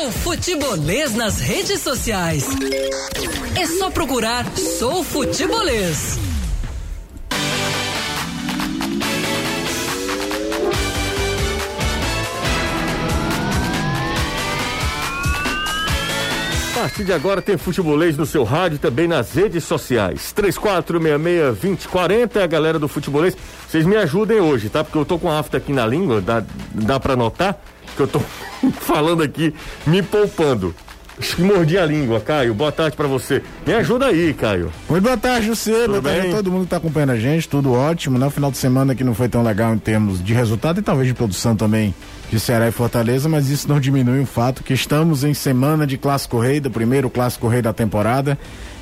Seu futebolês nas redes sociais. É só procurar Sou Futebolês. A partir de agora tem futebolês no seu rádio também nas redes sociais. 3466-2040 é a galera do futebolês. Vocês me ajudem hoje, tá? Porque eu tô com afta aqui na língua, dá, dá pra notar que eu tô falando aqui, me poupando. Mordi a língua, Caio. Boa tarde para você. Me ajuda aí, Caio. Muito boa tarde, José. Boa tarde a todo mundo que tá acompanhando a gente. Tudo ótimo, né? O final de semana que não foi tão legal em termos de resultado e talvez de produção também de Ceará e Fortaleza, mas isso não diminui o fato que estamos em semana de Clássico Rei, do primeiro Clássico Rei da temporada.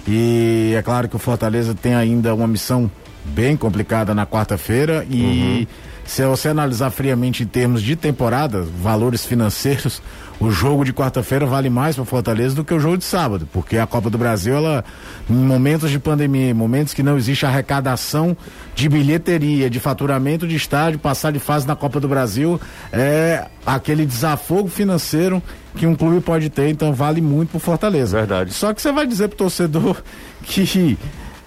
E é claro que o Fortaleza tem ainda uma missão bem complicada na quarta-feira e uhum. Se você analisar friamente em termos de temporada, valores financeiros, o jogo de quarta-feira vale mais para Fortaleza do que o jogo de sábado, porque a Copa do Brasil, ela, em momentos de pandemia, em momentos que não existe arrecadação de bilheteria, de faturamento de estádio, passar de fase na Copa do Brasil é aquele desafogo financeiro que um clube pode ter, então vale muito pro Fortaleza. Verdade. Só que você vai dizer pro torcedor que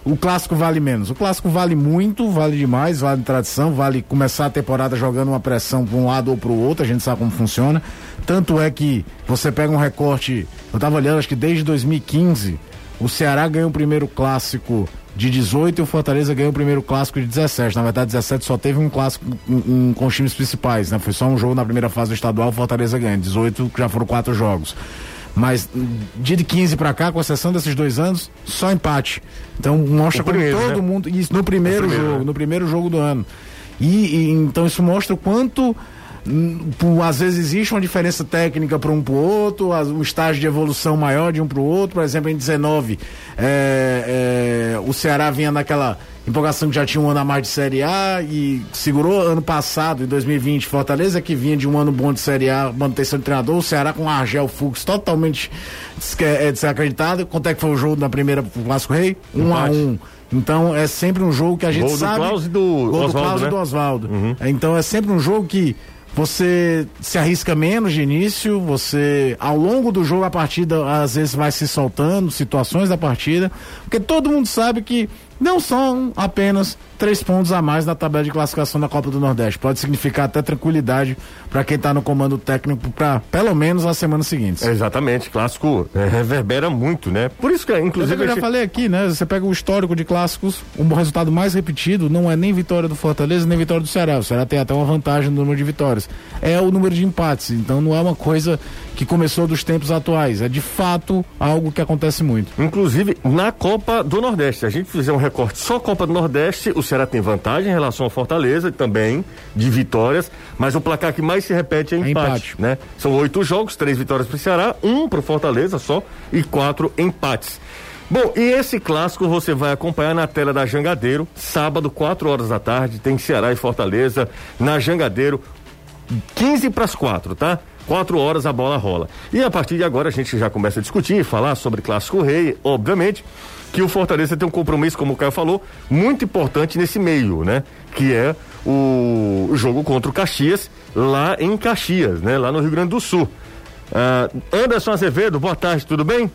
o clássico vale menos. O clássico vale muito, vale demais, vale tradição, vale começar a temporada jogando uma pressão para um lado ou para o outro, a gente sabe como funciona. Tanto é que você pega um recorte, eu estava olhando, acho que desde 2015, o Ceará ganhou o primeiro clássico de 18 e o Fortaleza ganhou o primeiro clássico de 17. Na verdade, 17 só teve um clássico um, um, com os times principais, né? Foi só um jogo na primeira fase do estadual, o Fortaleza ganha. 18 já foram quatro jogos. Mas de 15 para cá, com exceção desses dois anos, só empate. Então mostra como todo né? mundo. Isso no primeiro, no primeiro jogo, né? no primeiro jogo do ano. E, e, então isso mostra o quanto às vezes existe uma diferença técnica para um para o outro, um estágio de evolução maior de um para o outro. Por exemplo, em 19, é, é, o Ceará vinha naquela empolgação que já tinha um ano a mais de Série A e segurou ano passado, em 2020, Fortaleza que vinha de um ano bom de Série A, manutenção de treinador, o Ceará com Argel Fux totalmente é, desacreditado. Quanto é que foi o jogo na primeira Clássico Rei? Um a um. Então é sempre um jogo que a gente gol sabe. Do Klaus e do gol do Klaus né? e do Oswaldo. Uhum. Então é sempre um jogo que você se arrisca menos de início, você ao longo do jogo a partida às vezes vai se soltando, situações da partida, porque todo mundo sabe que não são apenas três pontos a mais na tabela de classificação da Copa do Nordeste. Pode significar até tranquilidade para quem está no comando técnico para pelo menos as semanas seguintes. exatamente, clássico é, reverbera muito, né? Por isso que, inclusive. Eu já falei aqui, né? Você pega o histórico de clássicos, o um resultado mais repetido não é nem vitória do Fortaleza, nem vitória do Ceará. O Ceará tem até uma vantagem no número de vitórias. É o número de empates. Então não é uma coisa que começou dos tempos atuais. É de fato algo que acontece muito. Inclusive na Copa do Nordeste. A gente fizer um recorte só Copa do Nordeste, o Ceará tem vantagem em relação ao Fortaleza também, de vitórias, mas o placar que mais se repete é empate, é empate. né? São oito jogos, três vitórias para o Ceará, um para o Fortaleza só e quatro empates. Bom, e esse clássico você vai acompanhar na tela da Jangadeiro, sábado, 4 horas da tarde, tem Ceará e Fortaleza na Jangadeiro, 15 para as 4, tá? Quatro horas a bola rola. E a partir de agora a gente já começa a discutir, falar sobre Clássico Rei, obviamente que o Fortaleza tem um compromisso, como o Caio falou, muito importante nesse meio, né? Que é o jogo contra o Caxias, lá em Caxias, né? Lá no Rio Grande do Sul. Uh, Anderson Azevedo, boa tarde, tudo bem?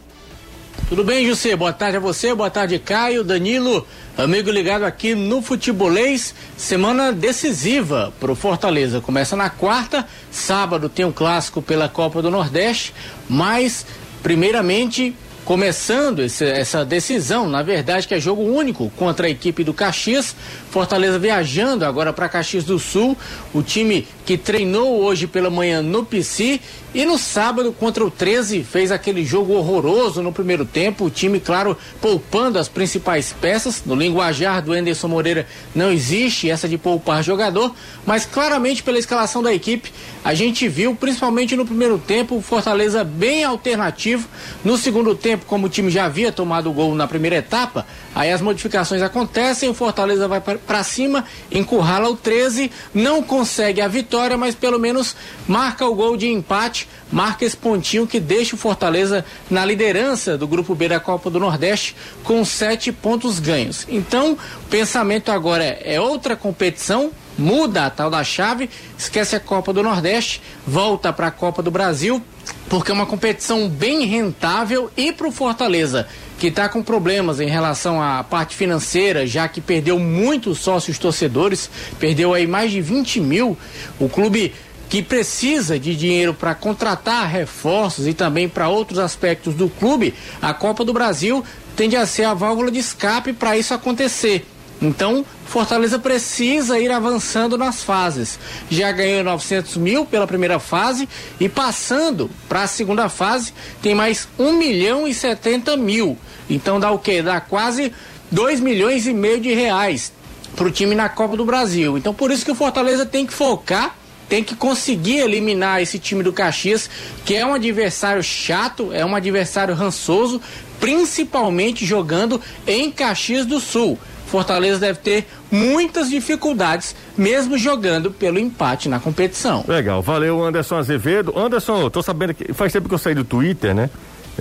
Tudo bem, José? Boa tarde a você, boa tarde, Caio, Danilo, amigo ligado aqui no Futebolês. Semana decisiva para o Fortaleza. Começa na quarta, sábado tem um clássico pela Copa do Nordeste, mas, primeiramente, começando esse, essa decisão, na verdade, que é jogo único contra a equipe do Caxias. Fortaleza viajando agora para Caxias do Sul, o time que treinou hoje pela manhã no PC e no sábado contra o 13 fez aquele jogo horroroso no primeiro tempo. O time, claro, poupando as principais peças. No linguajar do Enderson Moreira não existe essa de poupar jogador, mas claramente pela escalação da equipe, a gente viu, principalmente no primeiro tempo, o Fortaleza bem alternativo. No segundo tempo, como o time já havia tomado o gol na primeira etapa, aí as modificações acontecem, o Fortaleza vai para cima, encurrala o 13, não consegue a vitória, mas pelo menos marca o gol de empate, marca esse pontinho que deixa o Fortaleza na liderança do grupo B da Copa do Nordeste com sete pontos ganhos. Então, o pensamento agora é, é outra competição, muda a tal da chave, esquece a Copa do Nordeste, volta para a Copa do Brasil porque é uma competição bem rentável e para o Fortaleza, que está com problemas em relação à parte financeira, já que perdeu muitos sócios torcedores, perdeu aí mais de 20 mil. O clube que precisa de dinheiro para contratar reforços e também para outros aspectos do clube, a Copa do Brasil tende a ser a válvula de escape para isso acontecer. Então, Fortaleza precisa ir avançando nas fases. Já ganhou 900 mil pela primeira fase e passando para a segunda fase tem mais 1 milhão e 70 mil. Então dá o quê? Dá quase 2 milhões e meio de reais para o time na Copa do Brasil. Então por isso que o Fortaleza tem que focar tem que conseguir eliminar esse time do Caxias, que é um adversário chato, é um adversário rançoso, principalmente jogando em Caxias do Sul. Fortaleza deve ter muitas dificuldades, mesmo jogando pelo empate na competição. Legal, valeu Anderson Azevedo. Anderson, eu tô sabendo que faz tempo que eu saí do Twitter, né?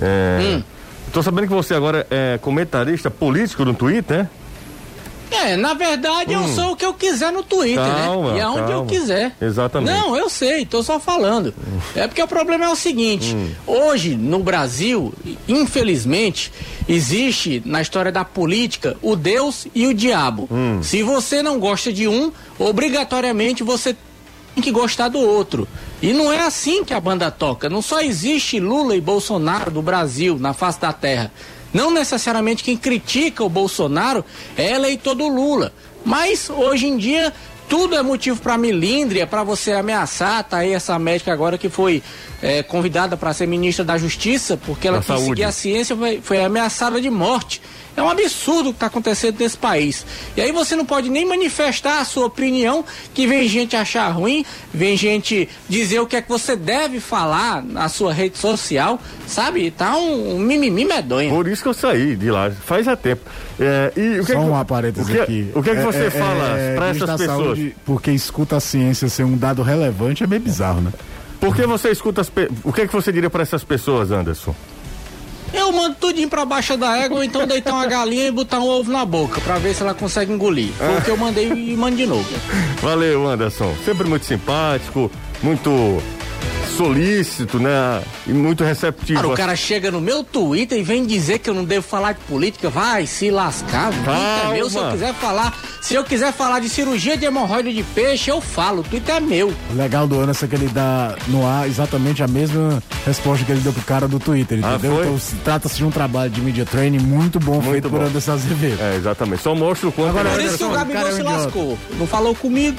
É, hum. Tô sabendo que você agora é comentarista político no Twitter, né? É, na verdade hum. eu sou o que eu quiser no Twitter, né? calma, né? E aonde calma. eu quiser. Exatamente. Não, eu sei, tô só falando. Hum. É porque o problema é o seguinte: hum. hoje no Brasil, infelizmente, existe na história da política o Deus e o diabo. Hum. Se você não gosta de um, obrigatoriamente você tem que gostar do outro. E não é assim que a banda toca. Não só existe Lula e Bolsonaro do Brasil na face da terra. Não necessariamente quem critica o Bolsonaro é eleitor do Lula. Mas hoje em dia tudo é motivo para milíndria, para você ameaçar. Tá aí essa médica agora que foi é, convidada para ser ministra da Justiça, porque ela quis seguir a ciência, foi, foi ameaçada de morte. É um absurdo o que está acontecendo nesse país. E aí você não pode nem manifestar a sua opinião, que vem gente achar ruim, vem gente dizer o que é que você deve falar na sua rede social, sabe? Tá um, um mimimi medonho. Por isso que eu saí de lá, faz há tempo. É, e o que Só é que, um parênteses o que, aqui. O que é que você é, fala é, para essas pessoas? Saúde, porque escuta a ciência ser um dado relevante é meio bizarro, né? Por que você escuta as pe... O que é que você diria para essas pessoas, Anderson? Eu mando tudinho pra baixo da égua, ou então deitar uma galinha e botar um ovo na boca, pra ver se ela consegue engolir. Foi o que eu mandei e mando de novo. Valeu, Anderson. Sempre muito simpático, muito solícito, né? E muito receptivo. Cara, o cara chega no meu Twitter e vem dizer que eu não devo falar de política. Vai se lascar, Twitter é meu. Se eu quiser falar, se eu quiser falar de cirurgia de hemorroida de peixe, eu falo. O Twitter é meu. O legal do Anderson é que ele dá no ar exatamente a mesma resposta que ele deu pro cara do Twitter, ah, entendeu? Então trata-se de um trabalho de media training muito bom muito feito bom. por Anderson Azevedo. É, exatamente. Só mostra o quanto... Agora, por isso que o Gabigol se lascou. Não falou comigo.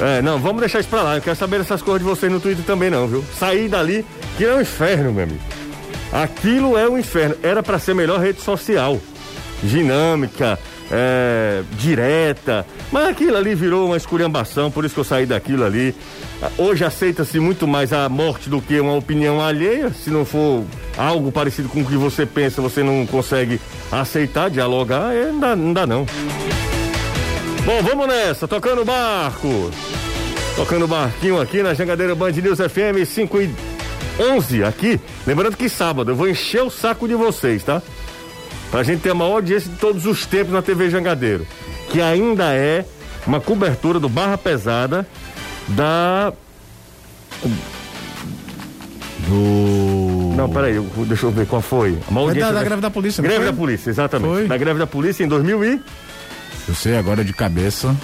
É, não, vamos deixar isso pra lá. Eu quero saber dessas coisas de vocês no Twitter também, não, viu? Sair dali, que é um inferno, meu amigo. Aquilo é um inferno. Era para ser melhor rede social. Dinâmica, é, direta. Mas aquilo ali virou uma esculhambação, por isso que eu saí daquilo ali. Hoje aceita-se muito mais a morte do que uma opinião alheia. Se não for algo parecido com o que você pensa, você não consegue aceitar, dialogar, é, não, dá, não dá não. Bom, vamos nessa, tocando barco. Tocando barquinho aqui na Jangadeira Band News FM 5 e 11 aqui. Lembrando que sábado eu vou encher o saco de vocês, tá? Pra gente ter a maior audiência de todos os tempos na TV Jangadeiro. Que ainda é uma cobertura do Barra Pesada da. Do. Não, peraí, deixa eu ver qual foi. A maior audiência da, da, da greve da polícia, Greve foi? da polícia, exatamente. Foi. Da greve da polícia em 2000 e. Eu sei agora de cabeça.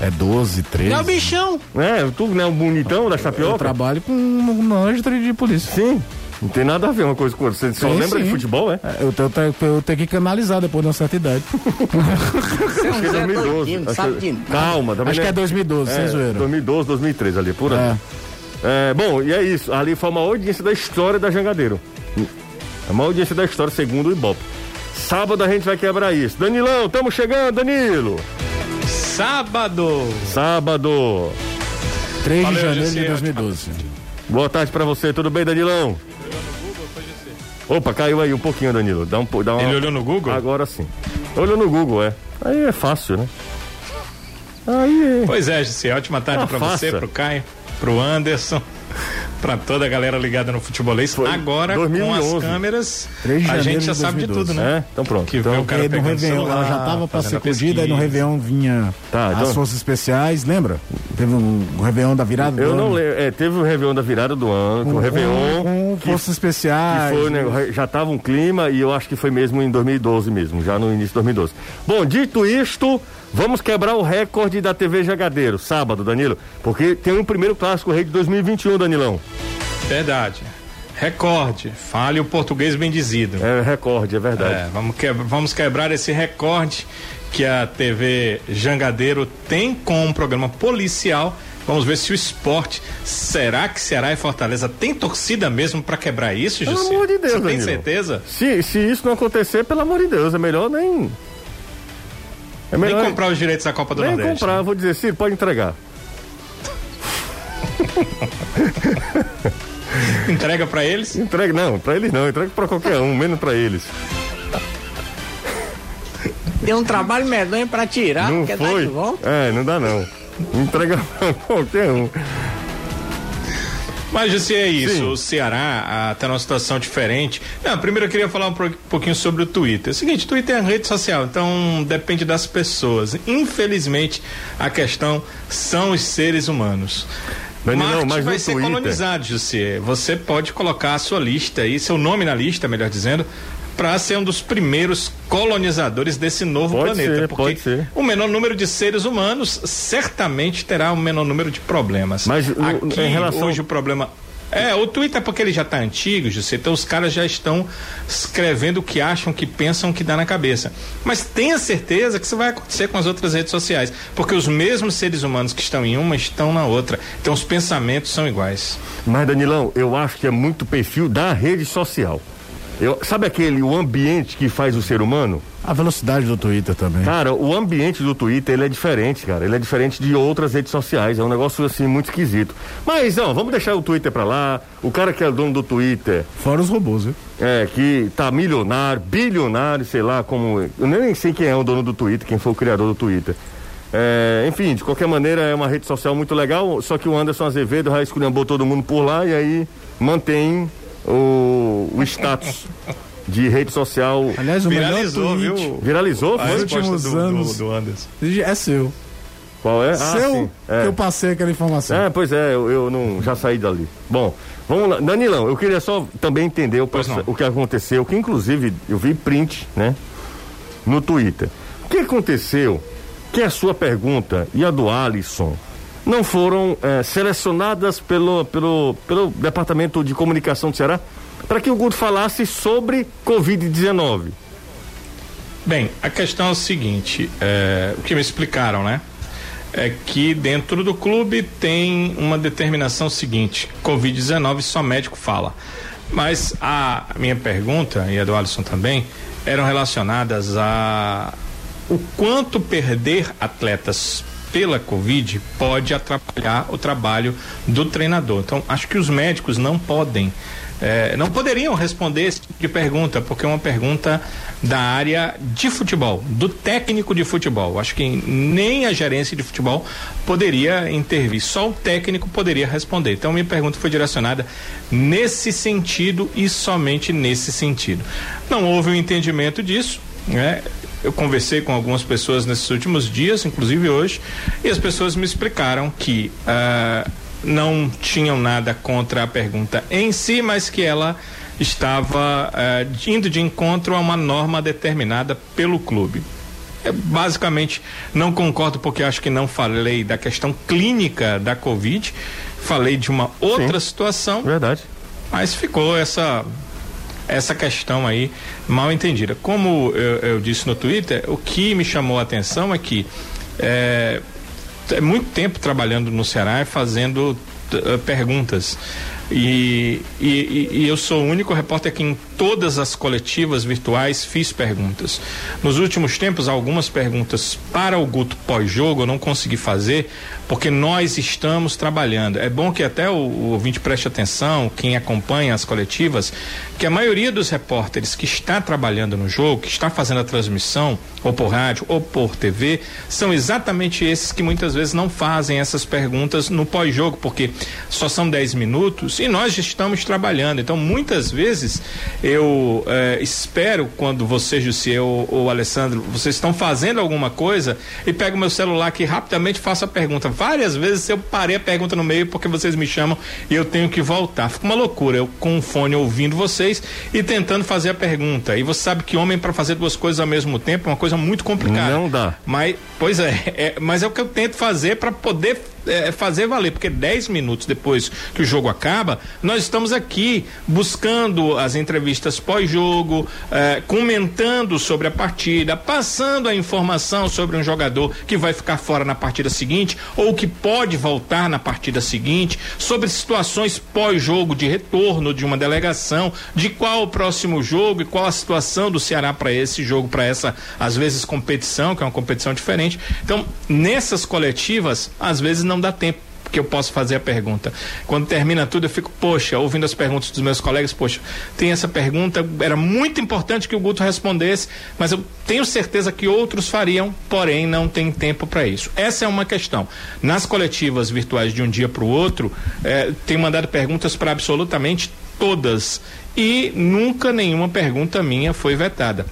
É 12, 13. É o bichão. É, tu não é o bonitão da tapioca? Eu trabalho com um anjo de polícia. Sim. Não tem nada a ver uma coisa com outra. Você só sim, lembra sim. de futebol, é? é eu, tenho, eu tenho que canalizar depois de uma certa idade. Você acho que é 2012. Acho que, calma, também. Acho que é 2012, é, sem zoeira. 2012, 2013 ali, por aí. É. é. bom, e é isso. Ali foi uma audiência da história da Jangadeiro. É uma audiência da história, segundo o Ibope. Sábado a gente vai quebrar isso. Danilão, estamos chegando, Danilo. Sábado. Sábado. 3 Valeu, de janeiro de 2012. Boa tarde para você, tudo bem, Danilão? Opa, caiu aí um pouquinho, Danilo. Dá um, dá uma... Ele olhou no Google? Agora sim. Olhou no Google, é. Aí é fácil, né? Aí é. Pois é, Gissi, ótima tarde ah, para você, pro Caio, pro Anderson para toda a galera ligada no futebolês. Foi Agora 2011. com as câmeras, a gente já sabe de tudo, né? É? Então pronto. Que então, o cara no Réveillon, celular, ela já tava para ser acudida e no Réveillon vinha tá, então... as forças especiais, lembra? Teve um, um Réveillon da virada Eu do não ano. lembro, é, teve o um Réveillon da virada do ano, com, o Réveillon. Com, com forças especiais. Foi, né, já tava um clima e eu acho que foi mesmo em 2012 mesmo, já no início de 2012. Bom, dito isto, Vamos quebrar o recorde da TV Jagadeiro, sábado, Danilo, porque tem um primeiro clássico rei de 2021, Danilão. Verdade. Recorde. Fale o português bem dizido. É recorde, é verdade. É, vamos, que, vamos quebrar esse recorde que a TV Jangadeiro tem com um programa policial. Vamos ver se o esporte. Será que Ceará e Fortaleza tem torcida mesmo para quebrar isso, José? Pelo amor de Deus, Você tem certeza? Se, se isso não acontecer, pelo amor de Deus, é melhor nem é melhor Nem comprar os direitos da Copa do nem Nordeste. Nem comprar, né? vou dizer, sim, pode entregar. entrega para eles? Entrega, não, para eles não, entrega para qualquer um, menos para eles. Deu um trabalho medonho para tirar, não foi? É, não dá não. Entrega pra qualquer um. Mas se é isso, Sim. o Ceará está numa situação diferente. Não, primeiro eu queria falar um pouquinho sobre o Twitter. É o seguinte, o Twitter é uma rede social, então depende das pessoas. Infelizmente, a questão são os seres humanos. Mas não, mas vai ser Twitter... colonizado, José. Você pode colocar a sua lista aí, seu nome na lista, melhor dizendo, para ser um dos primeiros colonizadores desse novo pode planeta. Ser, porque ser. o menor número de seres humanos certamente terá o um menor número de problemas. Mas Aqui, em relação... hoje o problema é, o Twitter porque ele já está antigo, José, então os caras já estão escrevendo o que acham, que pensam, que dá na cabeça. Mas tenha certeza que isso vai acontecer com as outras redes sociais, porque os mesmos seres humanos que estão em uma estão na outra. Então os pensamentos são iguais. Mas Danilão, eu acho que é muito perfil da rede social. Eu, sabe aquele o ambiente que faz o ser humano? A velocidade do Twitter também. Cara, o ambiente do Twitter ele é diferente, cara. Ele é diferente de outras redes sociais. É um negócio assim muito esquisito. Mas não, vamos deixar o Twitter pra lá. O cara que é dono do Twitter. Fora os robôs, viu? É, que tá milionário, bilionário, sei lá como. Eu nem sei quem é o dono do Twitter, quem foi o criador do Twitter. É, enfim, de qualquer maneira é uma rede social muito legal, só que o Anderson Azevedo já esculhambou todo mundo por lá e aí mantém o, o status de rede social. Aliás, o viralizou, melhor tweet, viu? Viralizou? Nos últimos do, anos. Do, do Anderson. É seu. Qual é? Ah, seu é. que eu passei aquela informação. É, pois é, eu, eu, não já saí dali. Bom, vamos lá. Danilão, eu queria só também entender o, o que aconteceu, que inclusive eu vi print, né? No Twitter. O que aconteceu que a sua pergunta e a do Alisson não foram é, selecionadas pelo, pelo, pelo Departamento de Comunicação do Ceará para que o Guto falasse sobre Covid-19. Bem, a questão é o seguinte, é, o que me explicaram, né? É que dentro do clube tem uma determinação seguinte, Covid-19 só médico fala. Mas a minha pergunta, e a do Alisson também, eram relacionadas a o quanto perder atletas pela Covid pode atrapalhar o trabalho do treinador. Então, acho que os médicos não podem, é, não poderiam responder esse tipo de pergunta, porque é uma pergunta da área de futebol, do técnico de futebol. Acho que nem a gerência de futebol poderia intervir, só o técnico poderia responder. Então, minha pergunta foi direcionada nesse sentido e somente nesse sentido. Não houve um entendimento disso. Né? Eu conversei com algumas pessoas nesses últimos dias, inclusive hoje, e as pessoas me explicaram que uh, não tinham nada contra a pergunta em si, mas que ela estava uh, indo de encontro a uma norma determinada pelo clube. Eu, basicamente, não concordo porque acho que não falei da questão clínica da Covid, falei de uma outra Sim, situação. Verdade. Mas ficou essa essa questão aí mal entendida. Como eu, eu, disse no Twitter, o que me chamou a atenção é que é, é muito tempo trabalhando no Ceará e fazendo uh, perguntas. E, e, e, eu sou o único repórter que todas as coletivas virtuais fiz perguntas. Nos últimos tempos, algumas perguntas para o Guto pós-jogo eu não consegui fazer, porque nós estamos trabalhando. É bom que até o, o ouvinte preste atenção, quem acompanha as coletivas, que a maioria dos repórteres que está trabalhando no jogo, que está fazendo a transmissão, ou por rádio ou por TV, são exatamente esses que muitas vezes não fazem essas perguntas no pós-jogo, porque só são 10 minutos e nós já estamos trabalhando. Então, muitas vezes eu eh, espero quando você, Jussi, ou, ou Alessandro, vocês estão fazendo alguma coisa e pego meu celular aqui rapidamente faço a pergunta. Várias vezes eu parei a pergunta no meio porque vocês me chamam e eu tenho que voltar. Fica uma loucura. Eu com o fone ouvindo vocês e tentando fazer a pergunta. E você sabe que homem para fazer duas coisas ao mesmo tempo é uma coisa muito complicada. Não dá. Mas, pois é, é mas é o que eu tento fazer para poder é, fazer valer, porque 10 minutos depois que o jogo acaba, nós estamos aqui buscando as entrevistas pós-jogo, é, comentando sobre a partida, passando a informação sobre um jogador que vai ficar fora na partida seguinte ou que pode voltar na partida seguinte, sobre situações pós-jogo de retorno de uma delegação, de qual o próximo jogo e qual a situação do Ceará para esse jogo, para essa, às vezes, competição, que é uma competição diferente. Então, nessas coletivas, às vezes não não dá tempo que eu posso fazer a pergunta. Quando termina tudo, eu fico, poxa, ouvindo as perguntas dos meus colegas, poxa, tem essa pergunta, era muito importante que o Guto respondesse, mas eu tenho certeza que outros fariam, porém não tem tempo para isso. Essa é uma questão. Nas coletivas virtuais de um dia para o outro, eh, tem mandado perguntas para absolutamente todas e nunca nenhuma pergunta minha foi vetada.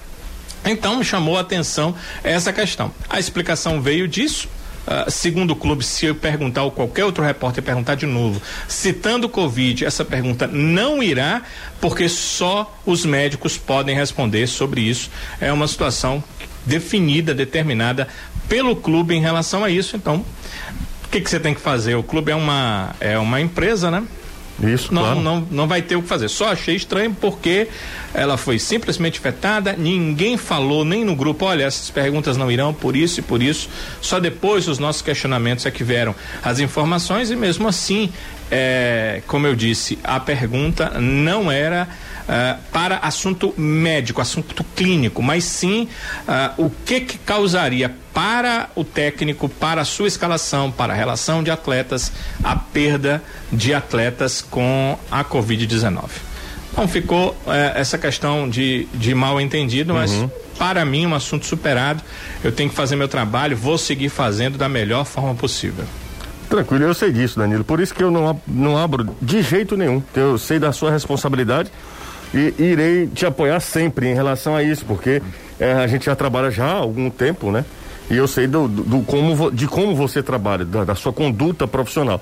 Então me chamou a atenção essa questão. A explicação veio disso Uh, segundo o clube, se eu perguntar ou qualquer outro repórter perguntar de novo, citando o Covid, essa pergunta não irá, porque só os médicos podem responder sobre isso. É uma situação definida, determinada pelo clube em relação a isso. Então, o que, que você tem que fazer? O clube é uma, é uma empresa, né? Isso, não, claro. não, não vai ter o que fazer. Só achei estranho porque ela foi simplesmente vetada, ninguém falou nem no grupo, olha, essas perguntas não irão por isso e por isso. Só depois os nossos questionamentos é que vieram as informações e mesmo assim, é, como eu disse, a pergunta não era uh, para assunto médico, assunto clínico, mas sim uh, o que que causaria para o técnico, para a sua escalação, para a relação de atletas, a perda de atletas com a Covid-19. Então ficou eh, essa questão de, de mal entendido, mas uhum. para mim um assunto superado. Eu tenho que fazer meu trabalho, vou seguir fazendo da melhor forma possível. Tranquilo, eu sei disso, Danilo. Por isso que eu não, não abro de jeito nenhum. Eu sei da sua responsabilidade e irei te apoiar sempre em relação a isso, porque é, a gente já trabalha já há algum tempo, né? E eu sei do, do, do como, de como você trabalha, da, da, sua conduta profissional.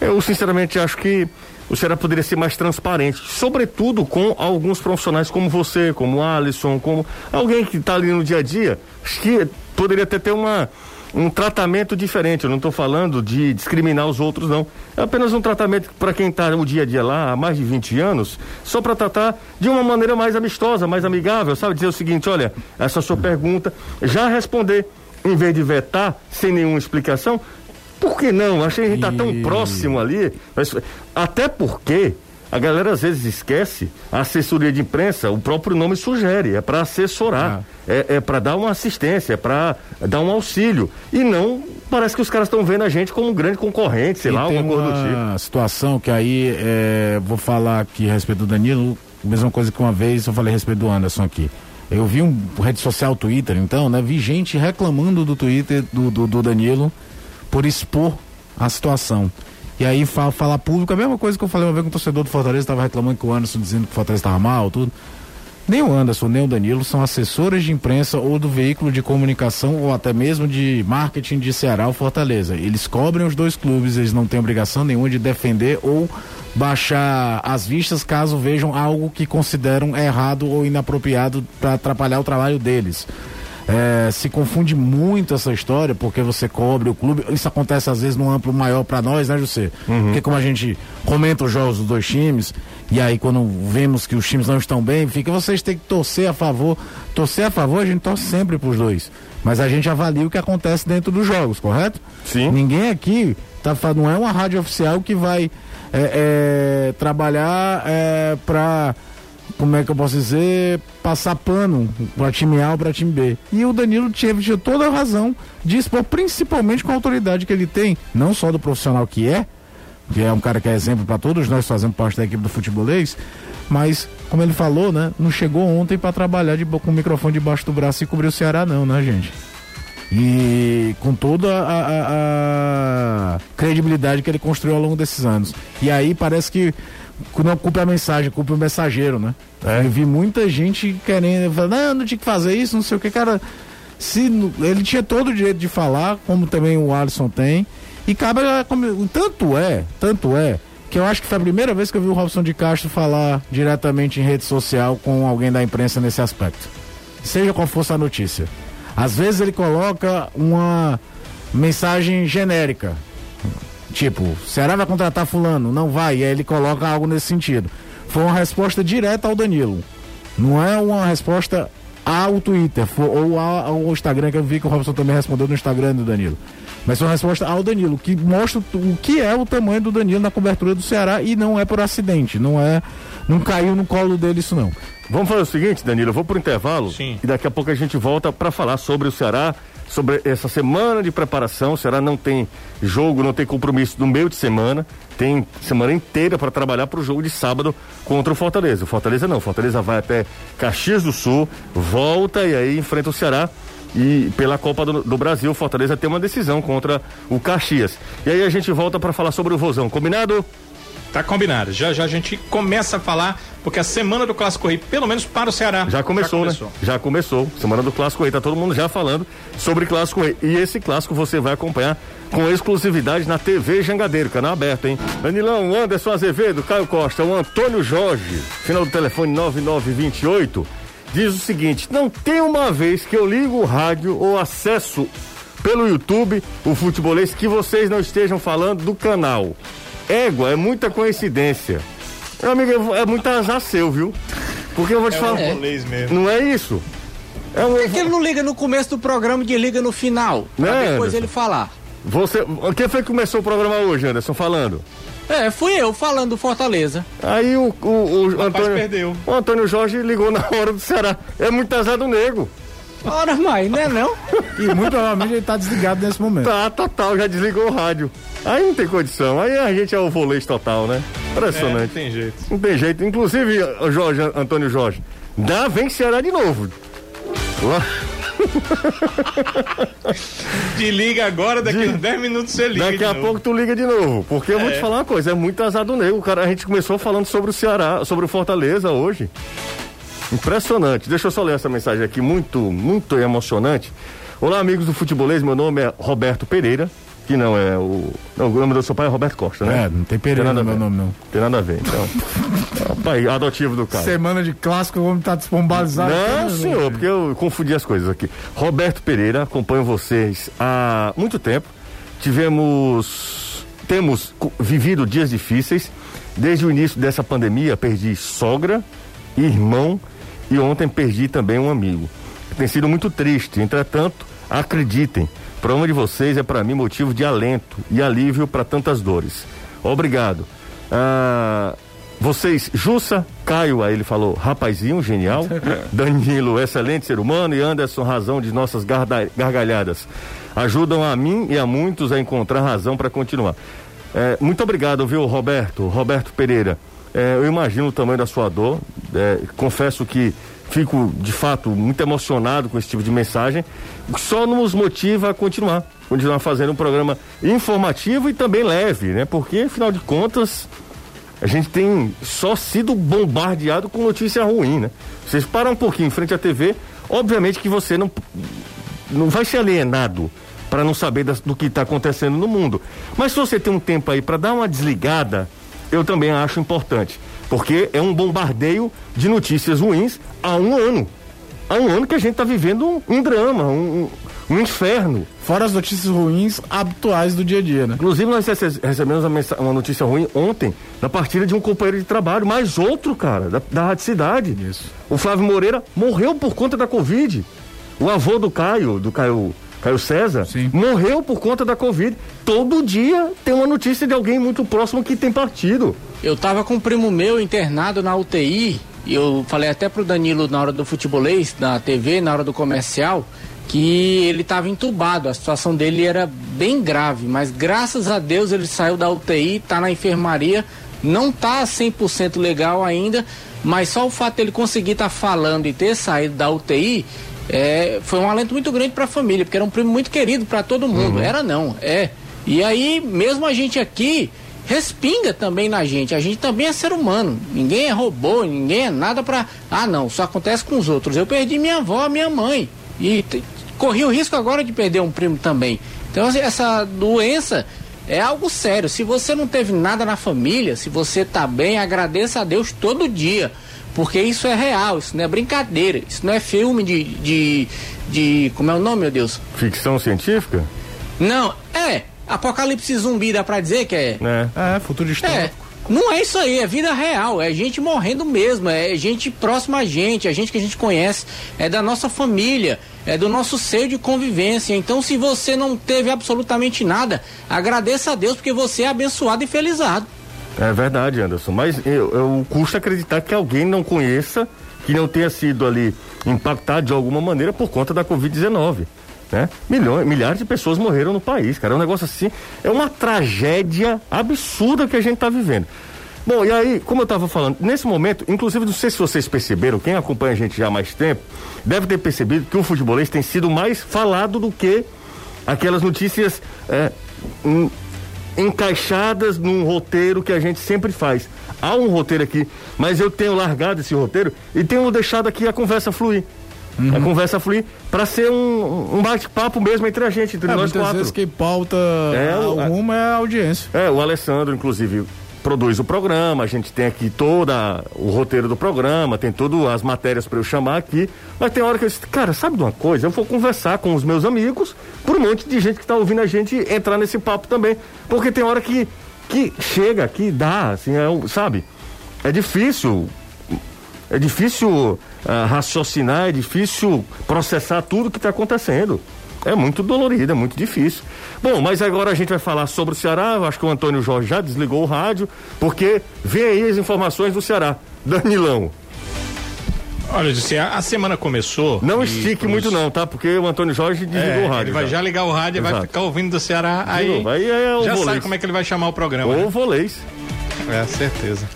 Eu sinceramente acho que o Ceará poderia ser mais transparente, sobretudo com alguns profissionais como você, como Alisson, como alguém que está ali no dia a dia, acho que poderia até ter uma um tratamento diferente. Eu não estou falando de discriminar os outros, não. É apenas um tratamento para quem está o dia a dia lá há mais de 20 anos, só para tratar de uma maneira mais amistosa, mais amigável, sabe? Dizer o seguinte: olha, essa sua pergunta, já responder, em vez de vetar sem nenhuma explicação. Por que não? Achei que a gente está tão próximo ali. Mas, até porque a galera às vezes esquece, a assessoria de imprensa, o próprio nome sugere, é para assessorar, ah. é, é para dar uma assistência, é para dar um auxílio. E não parece que os caras estão vendo a gente como um grande concorrente, sei e lá, alguma coisa do tipo. Uma situação que aí, é, vou falar aqui a respeito do Danilo, mesma coisa que uma vez eu falei a respeito do Anderson aqui. Eu vi um rede social Twitter, então, né? Vi gente reclamando do Twitter do, do, do Danilo por expor a situação. E aí fala, falar público, a mesma coisa que eu falei uma vez com o torcedor do Fortaleza, estava reclamando que o Anderson dizendo que o Fortaleza estava mal, tudo. Nem o Anderson, nem o Danilo são assessores de imprensa ou do veículo de comunicação ou até mesmo de marketing de Ceará ou Fortaleza. Eles cobrem os dois clubes, eles não têm obrigação nenhuma de defender ou baixar as vistas caso vejam algo que consideram errado ou inapropriado para atrapalhar o trabalho deles. É, se confunde muito essa história, porque você cobre o clube. Isso acontece às vezes num amplo maior para nós, né, José? Uhum. Porque como a gente comenta os jogos dos dois times, e aí quando vemos que os times não estão bem, fica, vocês têm que torcer a favor. Torcer a favor, a gente torce sempre pros dois. Mas a gente avalia o que acontece dentro dos jogos, correto? Sim. Ninguém aqui tá, não é uma rádio oficial que vai é, é, trabalhar é, para como é que eu posso dizer, passar pano para time A ou para time B. E o Danilo tinha, toda a razão de expor, principalmente com a autoridade que ele tem, não só do profissional que é, que é um cara que é exemplo para todos nós fazendo parte da equipe do futebolês, mas como ele falou, né, não chegou ontem para trabalhar de, com o microfone debaixo do braço e cobrir o Ceará não, né, gente? E com toda a, a credibilidade que ele construiu ao longo desses anos. E aí parece que não culpa a mensagem, culpa o mensageiro, né? É. Eu vi muita gente querendo, falando, não, não tinha que fazer isso, não sei o que, cara. Se, ele tinha todo o direito de falar, como também o Alisson tem. E cabe. Tanto é, tanto é, que eu acho que foi a primeira vez que eu vi o Robson de Castro falar diretamente em rede social com alguém da imprensa nesse aspecto. Seja qual fosse a notícia. Às vezes ele coloca uma mensagem genérica. Tipo, será vai contratar fulano? Não vai. E aí ele coloca algo nesse sentido. Foi uma resposta direta ao Danilo. Não é uma resposta ao Twitter ou ao Instagram, que eu vi que o Robson também respondeu no Instagram do Danilo. Mas foi uma resposta ao Danilo, que mostra o que é o tamanho do Danilo na cobertura do Ceará e não é por acidente, não é. Não caiu no colo dele isso não. Vamos fazer o seguinte, Danilo, eu vou pro intervalo Sim. e daqui a pouco a gente volta para falar sobre o Ceará sobre essa semana de preparação. O Ceará não tem jogo, não tem compromisso no meio de semana. Tem semana inteira para trabalhar para o jogo de sábado contra o Fortaleza. O Fortaleza não. O Fortaleza vai até Caxias do Sul, volta e aí enfrenta o Ceará. E pela Copa do, do Brasil, o Fortaleza tem uma decisão contra o Caxias. E aí a gente volta para falar sobre o Vozão. Combinado? Tá combinado. Já já a gente começa a falar, porque a semana do Clássico Rei, pelo menos para o Ceará. Já começou, já começou. né? Já começou. Semana do Clássico Rei. Tá todo mundo já falando sobre Clássico Rei. E esse clássico você vai acompanhar com exclusividade na TV Jangadeiro, canal aberto, hein? Danilão, Anderson Azevedo, Caio Costa, o Antônio Jorge, final do telefone 9928, diz o seguinte: não tem uma vez que eu ligo o rádio ou acesso pelo YouTube o futebolês que vocês não estejam falando do canal. Égua, é muita coincidência. Meu amigo, é muito azar seu, viu? Porque eu vou te é falar. Um não é isso? É um... Por que ele não liga no começo do programa e desliga no final? Pra né, depois Anderson? ele falar. Você. Quem foi que começou o programa hoje, Anderson, falando? É, fui eu falando do Fortaleza. Aí o, o, o, o Antônio. Perdeu. O Antônio Jorge ligou na hora do Ceará. É muito azar do nego. Ora, mais, né não? E muito provavelmente ele tá desligado nesse momento. Tá, total, já desligou o rádio. Aí não tem condição. Aí a gente é o volês total, né? Impressionante. É, não tem jeito. Não tem jeito. Inclusive, Jorge, Antônio Jorge, dá, vem Ceará de novo. Te liga agora, daqui a 10 minutos você liga. Daqui a novo. pouco tu liga de novo. Porque é. eu vou te é. falar uma coisa, é muito azar do nego. Cara, a gente começou falando sobre o Ceará, sobre o Fortaleza hoje. Impressionante. Deixa eu só ler essa mensagem aqui, muito, muito emocionante. Olá, amigos do Futebolês, meu nome é Roberto Pereira, que não é o. Não, o nome do seu pai é Roberto Costa, né? É, não tem Pereira no meu nome, não. Tem nada a ver, então. é o pai adotivo do cara. Semana de clássico, o homem tá despombalizado. Não, senhor, porque eu confundi as coisas aqui. Roberto Pereira, acompanho vocês há muito tempo. Tivemos. Temos vivido dias difíceis. Desde o início dessa pandemia, perdi sogra, irmão e ontem perdi também um amigo. Tem sido muito triste, entretanto, acreditem, o programa de vocês é para mim motivo de alento e alívio para tantas dores. Obrigado. Ah, vocês, Jussa, Caio, aí ele falou, rapazinho, genial. Danilo, excelente ser humano. E Anderson, razão de nossas gargalhadas. Ajudam a mim e a muitos a encontrar razão para continuar. É, muito obrigado, viu, Roberto, Roberto Pereira. É, eu imagino o tamanho da sua dor. É, confesso que fico, de fato, muito emocionado com esse tipo de mensagem. Só nos motiva a continuar. Continuar fazendo um programa informativo e também leve, né? Porque, afinal de contas, a gente tem só sido bombardeado com notícia ruim, né? Vocês param um pouquinho em frente à TV, obviamente que você não, não vai ser alienado para não saber das, do que está acontecendo no mundo. Mas se você tem um tempo aí para dar uma desligada eu também acho importante, porque é um bombardeio de notícias ruins há um ano. Há um ano que a gente está vivendo um, um drama, um, um, inferno. Fora as notícias ruins habituais do dia a dia, né? Inclusive, nós recebemos uma, notícia ruim ontem, na partida de um companheiro de trabalho, mais outro, cara, da, da Rádio Cidade. Isso. O Flávio Moreira morreu por conta da Covid. O avô do Caio, do Caio Caio César, Sim. morreu por conta da Covid. Todo dia tem uma notícia de alguém muito próximo que tem partido. Eu tava com um primo meu internado na UTI eu falei até pro Danilo na hora do futebolês, na TV, na hora do comercial, que ele estava entubado, a situação dele era bem grave, mas graças a Deus ele saiu da UTI, está na enfermaria, não está 100% legal ainda, mas só o fato dele conseguir estar tá falando e ter saído da UTI é, foi um alento muito grande para a família, porque era um primo muito querido para todo mundo. Uhum. Era não, é. E aí, mesmo a gente aqui, respinga também na gente. A gente também é ser humano. Ninguém é robô, ninguém é nada para. Ah, não, só acontece com os outros. Eu perdi minha avó, minha mãe. E corri o risco agora de perder um primo também. Então, assim, essa doença é algo sério. Se você não teve nada na família, se você tá bem, agradeça a Deus todo dia. Porque isso é real, isso não é brincadeira, isso não é filme de. de, de como é o nome, meu Deus? Ficção científica? Não, é. Apocalipse zumbi dá pra dizer que é. É, é futuro histórico. É. Não é isso aí, é vida real, é gente morrendo mesmo, é gente próxima a gente, é gente que a gente conhece, é da nossa família, é do nosso seio de convivência. Então, se você não teve absolutamente nada, agradeça a Deus porque você é abençoado e felizado. É verdade, Anderson, mas eu, eu custa acreditar que alguém não conheça, que não tenha sido ali impactado de alguma maneira por conta da Covid-19 né? Milhões, milhares de pessoas morreram no país, cara. É um negócio assim, é uma tragédia absurda que a gente está vivendo. Bom, e aí, como eu estava falando, nesse momento, inclusive, não sei se vocês perceberam, quem acompanha a gente já há mais tempo, deve ter percebido que o futebolês tem sido mais falado do que aquelas notícias é, encaixadas num roteiro que a gente sempre faz. Há um roteiro aqui, mas eu tenho largado esse roteiro e tenho deixado aqui a conversa fluir. Uhum. A conversa fluir para ser um, um bate-papo mesmo entre a gente, entre é, nós muitas quatro. vezes que pauta é, alguma é a audiência. É, o Alessandro, inclusive, produz o programa, a gente tem aqui todo o roteiro do programa, tem todas as matérias para eu chamar aqui, mas tem hora que eu disse, cara, sabe de uma coisa? Eu vou conversar com os meus amigos, por um monte de gente que está ouvindo a gente entrar nesse papo também, porque tem hora que, que chega, que dá, assim, é, sabe? É difícil é difícil uh, raciocinar, é difícil processar tudo que está acontecendo. É muito dolorido, é muito difícil. Bom, mas agora a gente vai falar sobre o Ceará. Eu acho que o Antônio Jorge já desligou o rádio, porque vem aí as informações do Ceará. Danilão. Olha, disse, a, semana começou. Não estique muito, não, tá? Porque o Antônio Jorge desligou é, o rádio. Ele vai já, já ligar o rádio e vai ficar ouvindo do Ceará. Aí, aí é já volês. sabe como é que ele vai chamar o programa. Ou né? volês. É, certeza.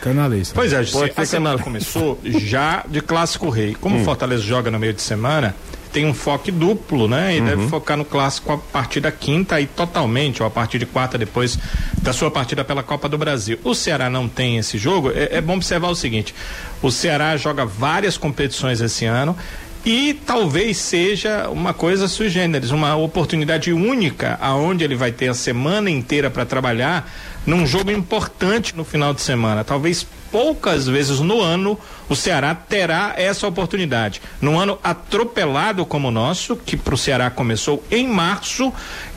Canalista. Pois é, Pode a semana começou já de clássico rei. Como o hum. Fortaleza joga no meio de semana, tem um foco duplo, né? E uhum. deve focar no clássico a partir da quinta e totalmente, ou a partir de quarta depois da sua partida pela Copa do Brasil. O Ceará não tem esse jogo. É, é bom observar o seguinte: o Ceará joga várias competições esse ano e talvez seja uma coisa sui generis, uma oportunidade única aonde ele vai ter a semana inteira para trabalhar num jogo importante no final de semana. Talvez poucas vezes no ano o Ceará terá essa oportunidade. Num ano atropelado como o nosso, que para o Ceará começou em março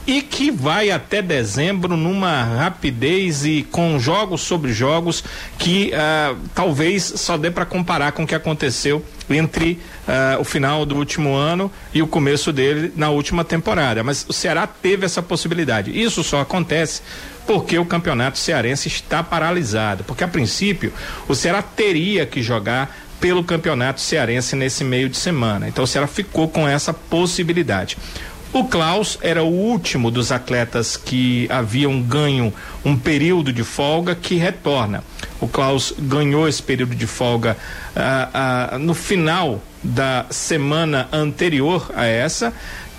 e que vai até dezembro numa rapidez e com jogos sobre jogos que uh, talvez só dê para comparar com o que aconteceu entre uh, o final do último ano e o começo dele na última temporada. Mas o Ceará teve essa possibilidade. Isso só acontece porque o campeonato cearense está paralisado. Porque a princípio o Ceará teria que jogar pelo campeonato cearense nesse meio de semana. Então o Ceará ficou com essa possibilidade. O Klaus era o último dos atletas que haviam ganho um período de folga que retorna. O Klaus ganhou esse período de folga ah, ah, no final da semana anterior a essa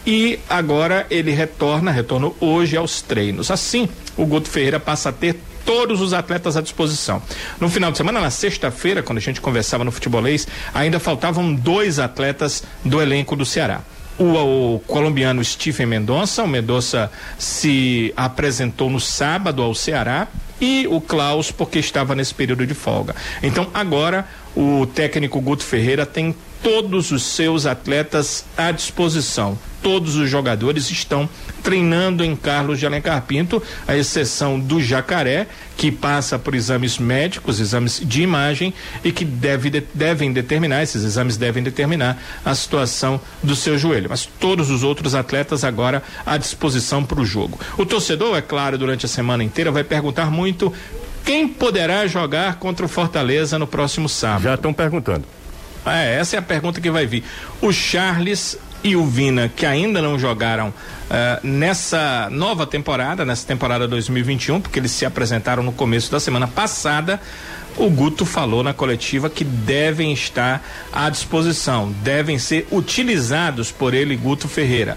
e agora ele retorna, retornou hoje aos treinos. Assim, o Guto Ferreira passa a ter todos os atletas à disposição. No final de semana, na sexta-feira, quando a gente conversava no futebolês, ainda faltavam dois atletas do elenco do Ceará o, o, colombiano Stephen Mendonça. O Mendonça se apresentou no sábado ao Ceará e o Klaus porque estava nesse período de folga. Então agora o técnico Guto Ferreira tem todos os seus atletas à disposição todos os jogadores estão treinando em Carlos de Alencar Pinto, à exceção do Jacaré, que passa por exames médicos, exames de imagem e que deve, de, devem determinar, esses exames devem determinar a situação do seu joelho. Mas todos os outros atletas agora à disposição para o jogo. O torcedor, é claro, durante a semana inteira vai perguntar muito Quem poderá jogar contra o Fortaleza no próximo sábado? Já estão perguntando. É, essa é a pergunta que vai vir. O Charles e o Vina, que ainda não jogaram uh, nessa nova temporada, nessa temporada 2021, porque eles se apresentaram no começo da semana passada. O Guto falou na coletiva que devem estar à disposição, devem ser utilizados por ele, Guto Ferreira.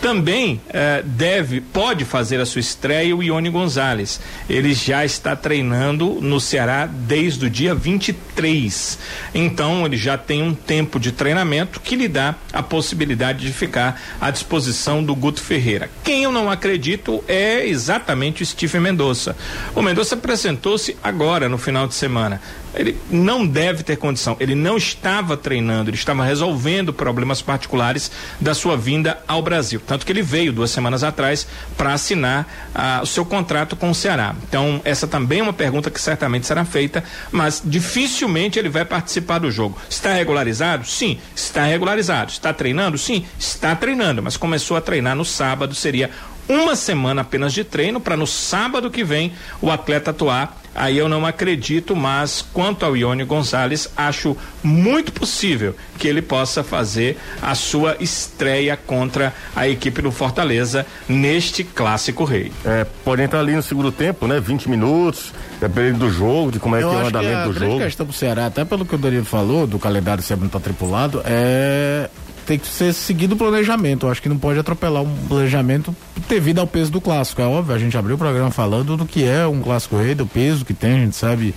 Também eh, deve, pode fazer a sua estreia o Ione Gonzalez. Ele já está treinando no Ceará desde o dia 23. Então, ele já tem um tempo de treinamento que lhe dá a possibilidade de ficar à disposição do Guto Ferreira. Quem eu não acredito é exatamente o Stephen Mendonça. O Mendonça apresentou-se agora, no final de semana. Ele não deve ter condição. Ele não estava treinando, ele estava resolvendo problemas particulares da sua vinda ao Brasil. Tanto que ele veio duas semanas atrás para assinar ah, o seu contrato com o Ceará. Então, essa também é uma pergunta que certamente será feita, mas dificilmente ele vai participar do jogo. Está regularizado? Sim, está regularizado. Está treinando? Sim, está treinando, mas começou a treinar no sábado, seria uma semana apenas de treino para no sábado que vem o atleta atuar Aí eu não acredito, mas quanto ao Ione Gonzalez, acho muito possível que ele possa fazer a sua estreia contra a equipe do Fortaleza neste clássico rei. É, pode entrar ali no segundo tempo, né? 20 minutos, dependendo do jogo, de como é eu que é o andamento do jogo. A questão pro Ceará, até pelo que o Danilo falou, do calendário sempre não tá tripulado, é tem que ser seguido o planejamento. Eu acho que não pode atropelar um planejamento devido ao peso do clássico. É óbvio, a gente abriu o programa falando do que é um clássico rei, do peso que tem, a gente sabe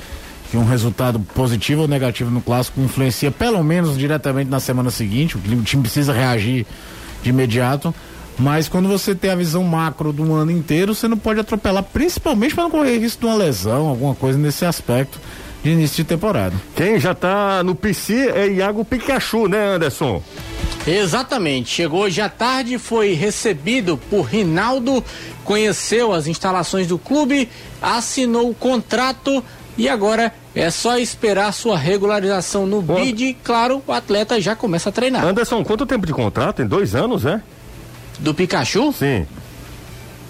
que um resultado positivo ou negativo no clássico influencia pelo menos diretamente na semana seguinte. O time precisa reagir de imediato. Mas quando você tem a visão macro do ano inteiro, você não pode atropelar, principalmente para não correr risco de uma lesão, alguma coisa nesse aspecto de início de temporada. Quem já está no PC é Iago Pikachu, né, Anderson? Exatamente. Chegou hoje à tarde, foi recebido por Rinaldo, conheceu as instalações do clube, assinou o contrato e agora é só esperar sua regularização no Bom, BID. Claro, o atleta já começa a treinar. Anderson, quanto tempo de contrato? Em dois anos, é? Do Pikachu? Sim.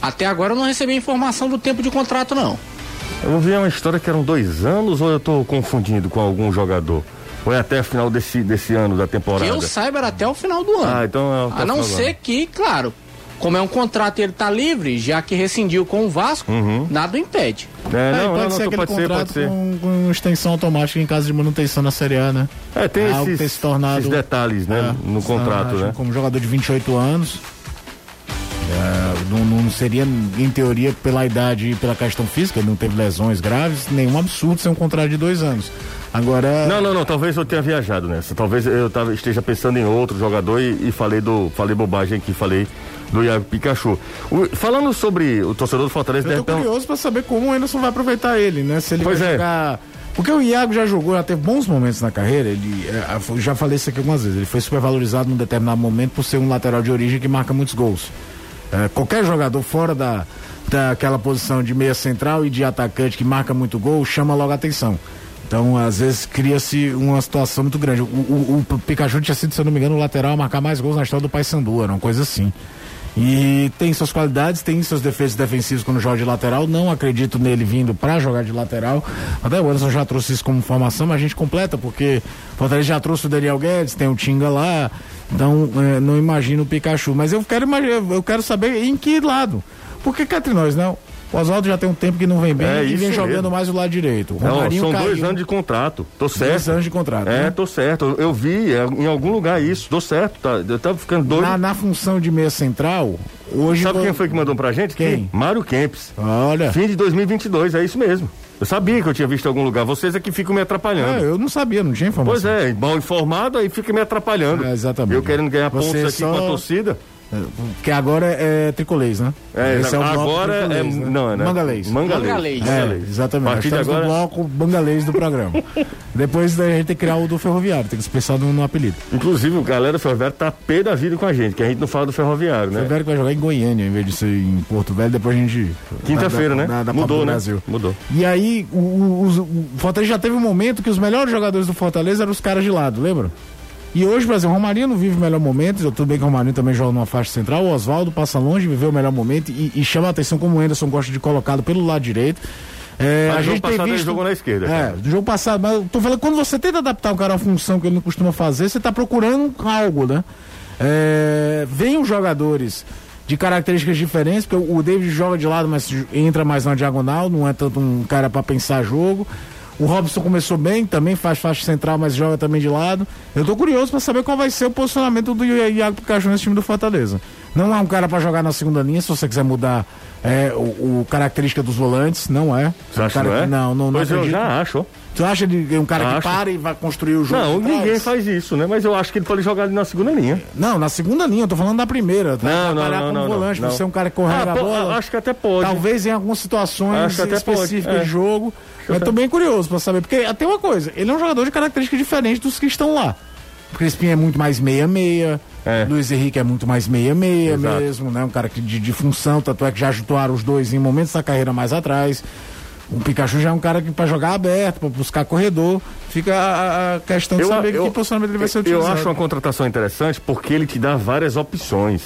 Até agora eu não recebi informação do tempo de contrato, não. Eu ouvi uma história que eram dois anos ou eu estou confundindo com algum jogador? É até o final desse, desse ano da temporada? Que eu saiba, era até o final do ano. Ah, então é A não ser que, claro, como é um contrato e ele está livre, já que rescindiu com o Vasco, uhum. nada o impede. É, não, pode não, ser não, aquele pode contrato ser, com, com, extensão automática em caso de manutenção na Série A, né? É, tem é esses, se tornado, esses detalhes, né? É, no contrato, né? Como jogador de 28 anos, é, não, não, seria, em teoria, pela idade e pela questão física, ele não teve lesões graves, nenhum absurdo ser um contrato de dois anos. Agora. Não, não, não, talvez eu tenha viajado nessa. Talvez eu tava, esteja pensando em outro jogador e, e falei do. Falei bobagem aqui, falei do Iago Pikachu. O, falando sobre o torcedor do Fortaleza. Eu tô curioso para saber como o Anderson vai aproveitar ele, né? Se ele pois vai é. jogar. Porque o Iago já jogou, já teve bons momentos na carreira. Ele, é, já falei isso aqui algumas vezes. Ele foi super valorizado num determinado momento por ser um lateral de origem que marca muitos gols. É, qualquer jogador fora da, daquela posição de meia central e de atacante que marca muito gol chama logo a atenção. Então, às vezes, cria-se uma situação muito grande. O, o, o, Pikachu tinha sido, se eu não me engano, o lateral a marcar mais gols na história do Paysandu, era uma coisa assim. E tem suas qualidades, tem seus defeitos defensivos quando joga de lateral. Não acredito nele vindo para jogar de lateral. Até o Anderson já trouxe isso como formação, mas a gente completa, porque o Fortaleza já trouxe o Daniel Guedes, tem o Tinga lá. Então, é, não imagino o Pikachu. Mas eu quero, eu quero saber em que lado. Porque entre nós, não. O Oswaldo já tem um tempo que não vem bem é, e vem jogando mesmo. mais o lado direito. Não, são caiu. dois anos de contrato. Tô certo. Dois anos de contrato. É, né? tô certo. Eu vi é, em algum lugar isso. Tô certo. Tá, eu tava ficando doido. Na, na função de meia central, hoje. Sabe quem foi que mandou pra gente? Quem? Mário Kempis. Olha. Fim de 2022, é isso mesmo. Eu sabia que eu tinha visto em algum lugar. Vocês é que ficam me atrapalhando. É, eu não sabia, não tinha informação. Pois é, mal informado, aí fica me atrapalhando. É, exatamente. Eu querendo ganhar Você pontos aqui só... com a torcida. Que agora é tricolês, né? É, Esse é o agora é. Né? Não, é, né? Mangalês. Mangalês. Mangalês. É, exatamente. A partir agora... no bloco Mangalês do programa. Depois a gente tem que criar o do Ferroviário, tem que se pensar no, no apelido. Inclusive, o galera do Ferroviário tá pé da vida com a gente, que a gente não fala do Ferroviário, né? O Ferroviário vai jogar em Goiânia, em vez de ser em Porto Velho, depois a gente. Quinta-feira, né? Da, da Mudou, né? Brasil. Mudou. E aí, o, o, o Fortaleza já teve um momento que os melhores jogadores do Fortaleza eram os caras de lado, lembra? E hoje, exemplo, o Romarinho não vive o melhor momento. Tudo bem que o Romarinho também joga numa faixa central. O Oswaldo passa longe de viver o melhor momento e, e chama a atenção como o Anderson gosta de colocá-lo pelo lado direito. É, Mas a gente passado ele visto, jogou na esquerda, É, no jogo passado, mas eu tô falando, quando você tenta adaptar o cara a uma função que ele não costuma fazer, você tá procurando algo, né? É, vem os jogadores de características diferentes, porque o David joga de lado, mas entra mais na diagonal, não é tanto um cara para pensar jogo. O Robson começou bem, também faz faixa central, mas joga também de lado. Eu tô curioso para saber qual vai ser o posicionamento do Iago Pikachu nesse time do Fortaleza. Não é um cara para jogar na segunda linha, se você quiser mudar é, o, o característica dos volantes, não é. Você um acha cara que não é? que- não, não, não Pois eu acredito. já acho. Tu acha ele um cara que Acho. para e vai construir o jogo? Não, de ninguém faz isso, né? Mas eu acho que ele pode jogar ali na segunda linha. Não, na segunda linha, eu tô falando da primeira. Tá? Não, não, não, não, volante, não. você é um cara que correga Ah, a bola. Acho que até pode. Talvez em algumas situações que específicas é. de jogo. Até- tô bem curioso pra saber. Porque até uma coisa, ele é um jogador de características diferentes dos que estão lá. O Crispim é muito mais meia-meia. É. Luiz Henrique é muito mais meia-meia mesmo, né? Um cara que de, de função, tanto é que já ajudaram os dois em momentos da carreira mais atrás. O Pikachu já é um cara que para jogar aberto, para buscar corredor. Fica a, a questão de saber que posicionamento ele vai ser eu utilizado. acho uma contratação interessante porque ele te dá várias opções.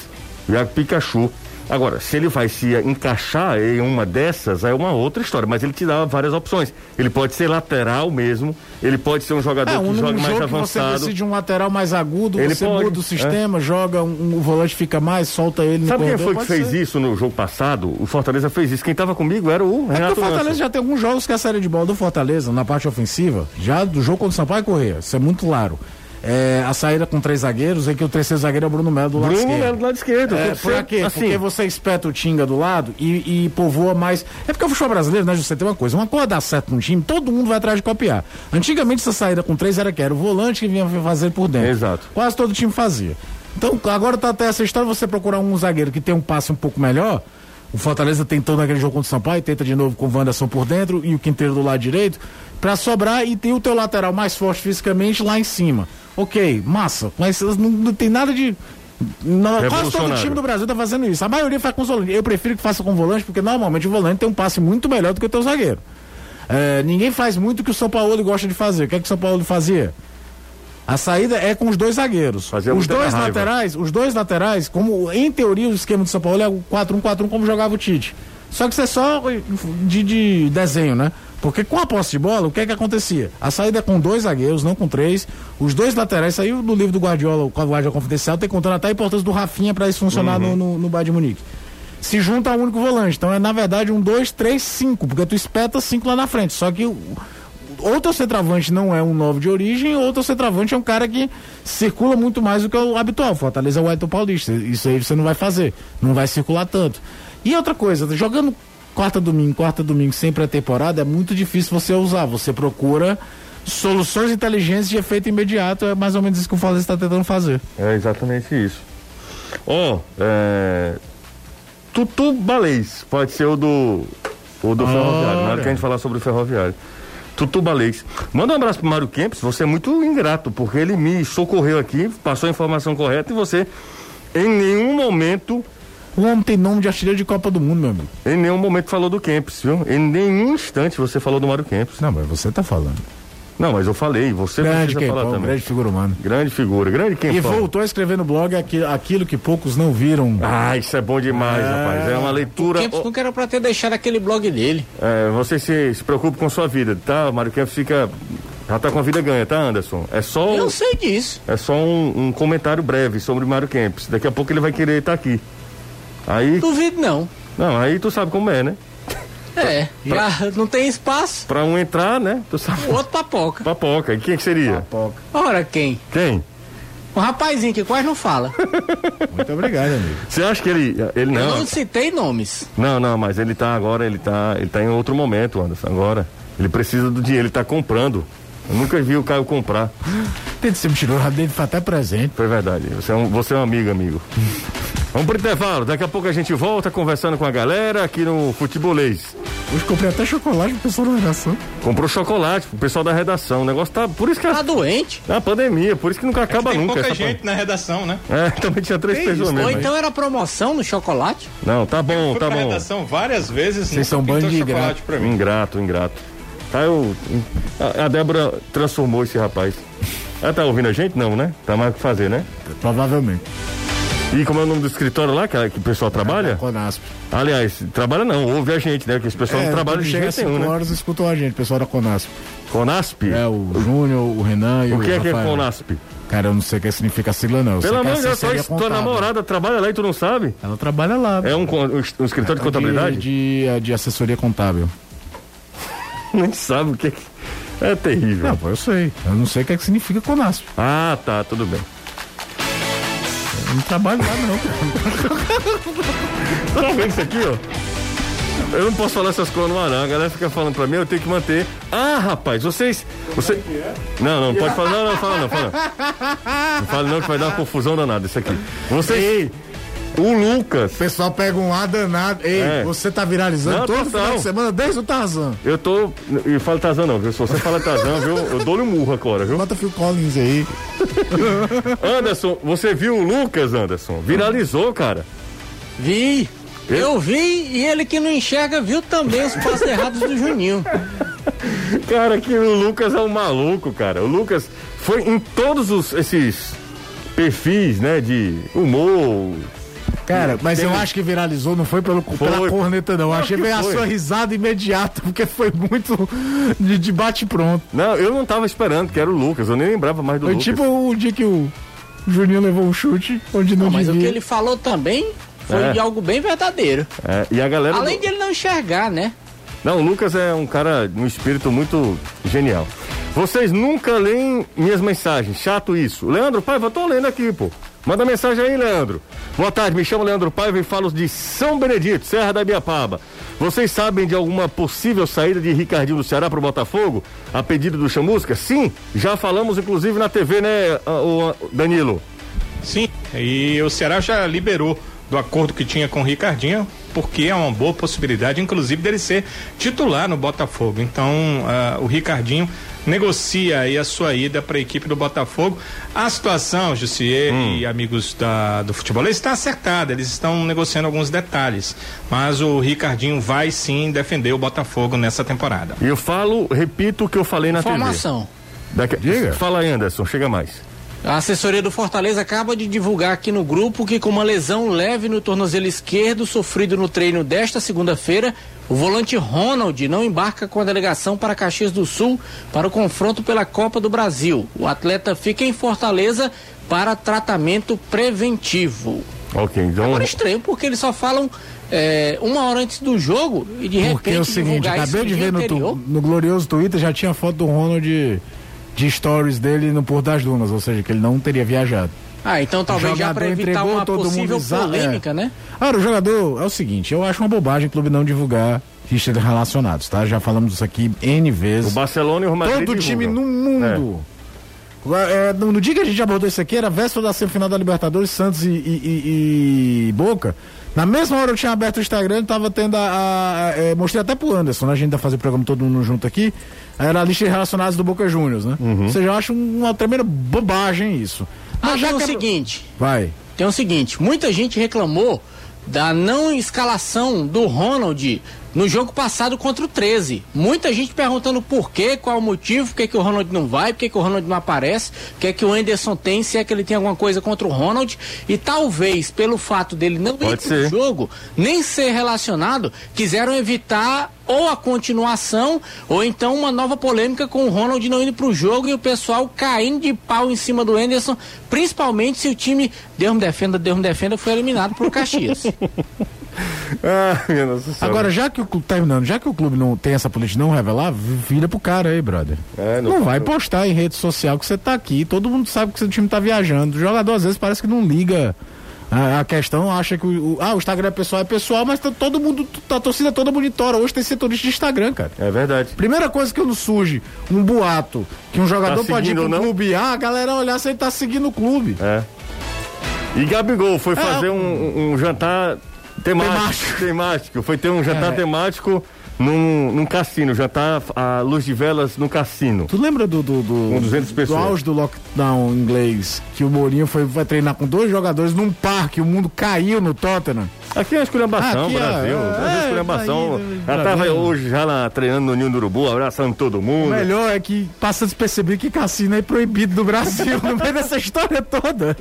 O Iago Pikachu. Agora, se ele vai se encaixar em uma dessas, é uma outra história, mas ele te dá várias opções. Ele pode ser lateral mesmo, ele pode ser um jogador É, que um, joga num mais jogo que você avançado. decide um lateral mais agudo, Ele você pode, muda o sistema, joga, um, o volante fica mais, solta ele no Sabe quem corredor, foi que fez ser. isso no jogo passado? O Fortaleza fez isso. Quem tava comigo era o É Renato porque o Fortaleza Manso. já tem alguns jogos que a série de bola do Fortaleza, na parte ofensiva, já do jogo contra o Sampaio Correia, isso é muito claro. É, a saída com três zagueiros, é que o terceiro zagueiro é o Bruno Melo do lado Bruno esquerdo. Melo do lado esquerdo. É, por ser quê? assim. Porque você espeta o Tinga do lado e, e povoa mais. É porque o futebol brasileiro, né, José, tem uma coisa. Uma coisa dá certo num time, todo mundo vai atrás de copiar. Antigamente, essa saída com três era que era o volante que vinha fazer por dentro. Exato. Quase todo time fazia. Então, agora tá até essa história, você procurar um zagueiro que tem um passe um pouco melhor. O Fortaleza tentou naquele jogo contra o Sampaio, tenta de novo com o Wanderson por dentro e o Quinteiro do lado direito, pra sobrar e ter o teu lateral mais forte fisicamente lá em cima. Ok, massa, mas não, não tem nada de. Não, quase todo time do Brasil tá fazendo isso. A maioria faz com os volantes. Eu prefiro que faça com volante, porque normalmente o volante tem um passe muito melhor do que o teu zagueiro. É, ninguém faz muito o que o São Paulo gosta de fazer. O que é que o São Paulo fazia? A saída é com os dois zagueiros. Fazia os dois laterais, os dois laterais, como em teoria o esquema do São Paulo é o 4-1-4-1 como jogava o Tite. Só que isso é só de, de desenho, né? Porque com a posse de bola, o que é que acontecia? A saída é com dois zagueiros, não com três. Os dois laterais saiu do livro do Guardiola, o Guardiola Confidencial, tem contando até a importância do Rafinha para isso funcionar no, no, no Bayern de Munique. Se junta ao único volante. Então é na verdade um 2, 3, 5, porque tu espeta cinco lá na frente. Só que ou teu centroavante não é um novo de origem, ou teu centroavante é um cara que circula muito mais do que o habitual. Fortaleza é o Wellington Paulista. Isso aí você não vai fazer. Não vai circular tanto. E outra coisa, jogando quarta domingo, quarta domingo sem pré-temporada, é muito difícil você usar. Você procura soluções inteligentes de efeito imediato. É mais ou menos isso que o Fortaleza está tentando fazer. É exatamente isso. Ó, é... Tutu Balês, pode ser o do. O do Ferroviário. Na hora que a gente falar sobre o Ferroviário. Tutu Balês. Manda um abraço pro Mário Kempis, você é muito ingrato, porque ele me socorreu aqui, passou a informação correta e você, em nenhum momento, O homem tem nome de artilheiro de Copa do Mundo, meu amigo. em nenhum momento falou do Kempis, viu? Em nenhum instante você falou do Mário Kempis. Não, mas você tá falando. Não, mas eu falei, você grande precisa falar também. grande figura humana. Grande figura, grande E Kempão. voltou a escrever no blog aqui- aquilo que poucos não viram. Ah, isso é bom demais, rapaz. É uma leitura. Kempis nunca era pra ter deixado aquele blog dele. É, você se, se preocupe com sua vida, tá? O Mário Kempis fica. Já tá com a vida ganha, tá, Anderson? É só, Eu sei disso. é só um, um comentário breve sobre o Mário Kempis. Daqui a pouco ele vai querer estar aqui. Aí. Duvido não. Não, aí tu sabe como é, né? É, já não tem espaço. Pra um entrar, né? Tu sabe. O outro papoca. Papoca. E quem que seria? Papoca. Ora, quem? Quem? Um rapazinho que quase não fala. Muito obrigado, amigo. Você acha que ele. Ele Eu não. não citei nomes. Não, não, mas ele tá agora, ele tá. Ele tá em outro momento, Anderson. Agora. Ele precisa do dinheiro, ele tá comprando. Eu nunca vi o Caio comprar. Tem de ser mentiroso, dele foi até presente. Foi verdade. Você é um, você é um amigo, amigo. Vamos pro intervalo. Daqui a pouco a gente volta conversando com a galera aqui no Futebolês. Hoje comprei até chocolate pro pessoal da redação. Comprou chocolate pro pessoal da redação. O negócio tá. Por isso que Tá é doente. a pandemia, por isso que nunca acaba Tem nunca. pouca essa gente na redação, né? É, também tinha três pessoas Ou mesmo. aí. então era promoção no chocolate. Não, tá bom, Fui tá pra bom. redação várias vezes. Vocês são chocolate ingrato. pra mim. Ingrato, ingrato. Tá, eu. A, a Débora transformou esse rapaz. Ela tá ouvindo a gente? Não, né? Tá mais o que fazer, né? Provavelmente. E como é o nome do escritório lá que, que o pessoal trabalha? É, Conasp. Aliás, trabalha não, ouve a gente, né? Que esse pessoal é, não trabalha de jeito nenhum, né? horas escutam a gente, o pessoal da Conasp. Conasp? É, o Júnior, o Renan e o O que é que é Conasp? Cara, eu não sei o que significa a sigla, não. Pelo amor de Deus, tua, tua namorada trabalha lá e tu não sabe? Ela trabalha lá. É um, um, um escritório de contabilidade? De, de, é de assessoria contábil. Nem sabe o que é. É terrível. Não, pô, eu sei. Eu não sei o que, é que significa Conasp. Ah, tá, tudo bem. Não trabalho lá, não. tá vendo isso aqui, ó? Eu não posso falar essas coisas no ar, não. A galera fica falando pra mim, eu tenho que manter. Ah, rapaz, vocês. Você... Não, não, pode falar. Não, não, fala não, fala não. Não fala não que vai dar uma confusão danada isso aqui. Vocês. Ei. O Lucas. O pessoal pega um ar danado. Ei, é. você tá viralizando não, todo total. final de semana desde o Tarzan. Eu tô. Eu falo Tarzan não, viu? Se você fala Tarzan, viu? Eu dou-lhe um murro agora, viu? Bota Phil Collins aí. Anderson, você viu o Lucas, Anderson? Viralizou, cara. Vi. Eu vi e ele que não enxerga viu também os passos errados do Juninho. Cara, que o Lucas é um maluco, cara. O Lucas foi em todos os, esses perfis, né, de humor. Cara, mas eu acho que viralizou, não foi pelo, foi. pela corneta, não. Eu achei que a sua risada imediata, porque foi muito de, de bate-pronto. Não, eu não tava esperando que era o Lucas, eu nem lembrava mais do foi Lucas. Foi tipo o dia que o Juninho levou um chute, onde não, não Mas devia. o que ele falou também foi é. de algo bem verdadeiro. É, e a galera. Além do... de ele não enxergar, né? Não, o Lucas é um cara, um espírito muito genial. Vocês nunca leem minhas mensagens, chato isso. Leandro Paiva, tô lendo aqui, pô. Manda mensagem aí, Leandro. Boa tarde, me chamo Leandro Paiva e falo de São Benedito, Serra da Biapaba. Vocês sabem de alguma possível saída de Ricardinho do Ceará para o Botafogo? A pedido do Chamusca? Sim, já falamos inclusive na TV, né, Danilo? Sim, e o Ceará já liberou do acordo que tinha com o Ricardinho, porque é uma boa possibilidade, inclusive, dele ser titular no Botafogo. Então, uh, o Ricardinho negocia aí a sua ida para a equipe do Botafogo. A situação, Jussier hum. e amigos da, do futebol, está acertada, eles estão negociando alguns detalhes, mas o Ricardinho vai sim defender o Botafogo nessa temporada. E eu falo, repito o que eu falei na Informação. TV. Daqui... Diga. Fala aí, Anderson, chega mais. A assessoria do Fortaleza acaba de divulgar aqui no grupo que, com uma lesão leve no tornozelo esquerdo sofrido no treino desta segunda-feira, o volante Ronald não embarca com a delegação para Caxias do Sul para o confronto pela Copa do Brasil. O atleta fica em Fortaleza para tratamento preventivo. Ok, então. Agora estranho porque eles só falam é, uma hora antes do jogo e de repente. Porque é o seguinte, acabei de ver no, tu, no glorioso Twitter já tinha foto do Ronald de stories dele no Porto das Dunas, ou seja, que ele não teria viajado. Ah, então talvez já para evitar uma possível polêmica, é. né? Ah, o jogador é o seguinte, eu acho uma bobagem o clube não divulgar fichas relacionados, tá? Já falamos isso aqui N vezes. O Barcelona e o Real Madrid Todo time no mundo. É. É, no, no, dia que a gente abordou isso aqui, era véspera da semifinal da Libertadores, Santos e, e, e, e Boca. Na mesma hora eu tinha aberto o Instagram, tava tendo a. a, a é, mostrei até pro Anderson, né? A gente tá fazendo o programa todo mundo junto aqui. Era a lista de relacionados do Boca Juniors, né? Uhum. Ou seja, eu acho uma tremenda bobagem isso. Mas ah, já tem o seguinte. Vai. Tem o seguinte, muita gente reclamou da não escalação do Ronald no jogo passado contra o 13. Muita gente perguntando por quê, qual o motivo, por que, que o Ronald não vai, por que, que o Ronald não aparece, o que é que o Anderson tem, se é que ele tem alguma coisa contra o Ronald. E talvez, pelo fato dele não Pode ir pro jogo, nem ser relacionado, quiseram evitar ou a continuação, ou então uma nova polêmica com o Ronald não indo pro jogo e o pessoal caindo de pau em cima do Anderson, principalmente se o time, Deus me defenda, Deus me defenda, foi eliminado pro Caxias. ah, Agora, já que o clube, terminando, já que o clube não tem essa política de não revelar, vira pro cara aí, brother. É, não, não vai postar em rede social que você tá aqui, todo mundo sabe que seu time tá viajando. O jogador às vezes parece que não liga. A, a questão acha que o, o, ah, o Instagram é pessoal, é pessoal, mas tá, todo mundo, tá, a torcida toda monitora. Hoje tem setorista de Instagram, cara. É verdade. Primeira coisa que não surge um boato que um jogador tá pode ir pro não? clube, ah, a galera olhar se ele tá seguindo o clube. É. E Gabigol foi é, fazer um, um jantar Temático. Temático. Foi ter um jantar é. temático num, num cassino, jantar a luz de velas no cassino. Tu lembra do, do, do, com 200 pessoas. do auge do lockdown inglês, que o Mourinho foi, vai treinar com dois jogadores num parque, o mundo caiu no Tottenham? Aqui é esculhambação, Aqui é- Brasil. É, é, esculhambação. Tá ela tava hoje já lá treinando no Ninho do Urubu, abraçando todo mundo. O melhor é que passa despercebido que cassino é proibido no Brasil, no meio dessa história toda.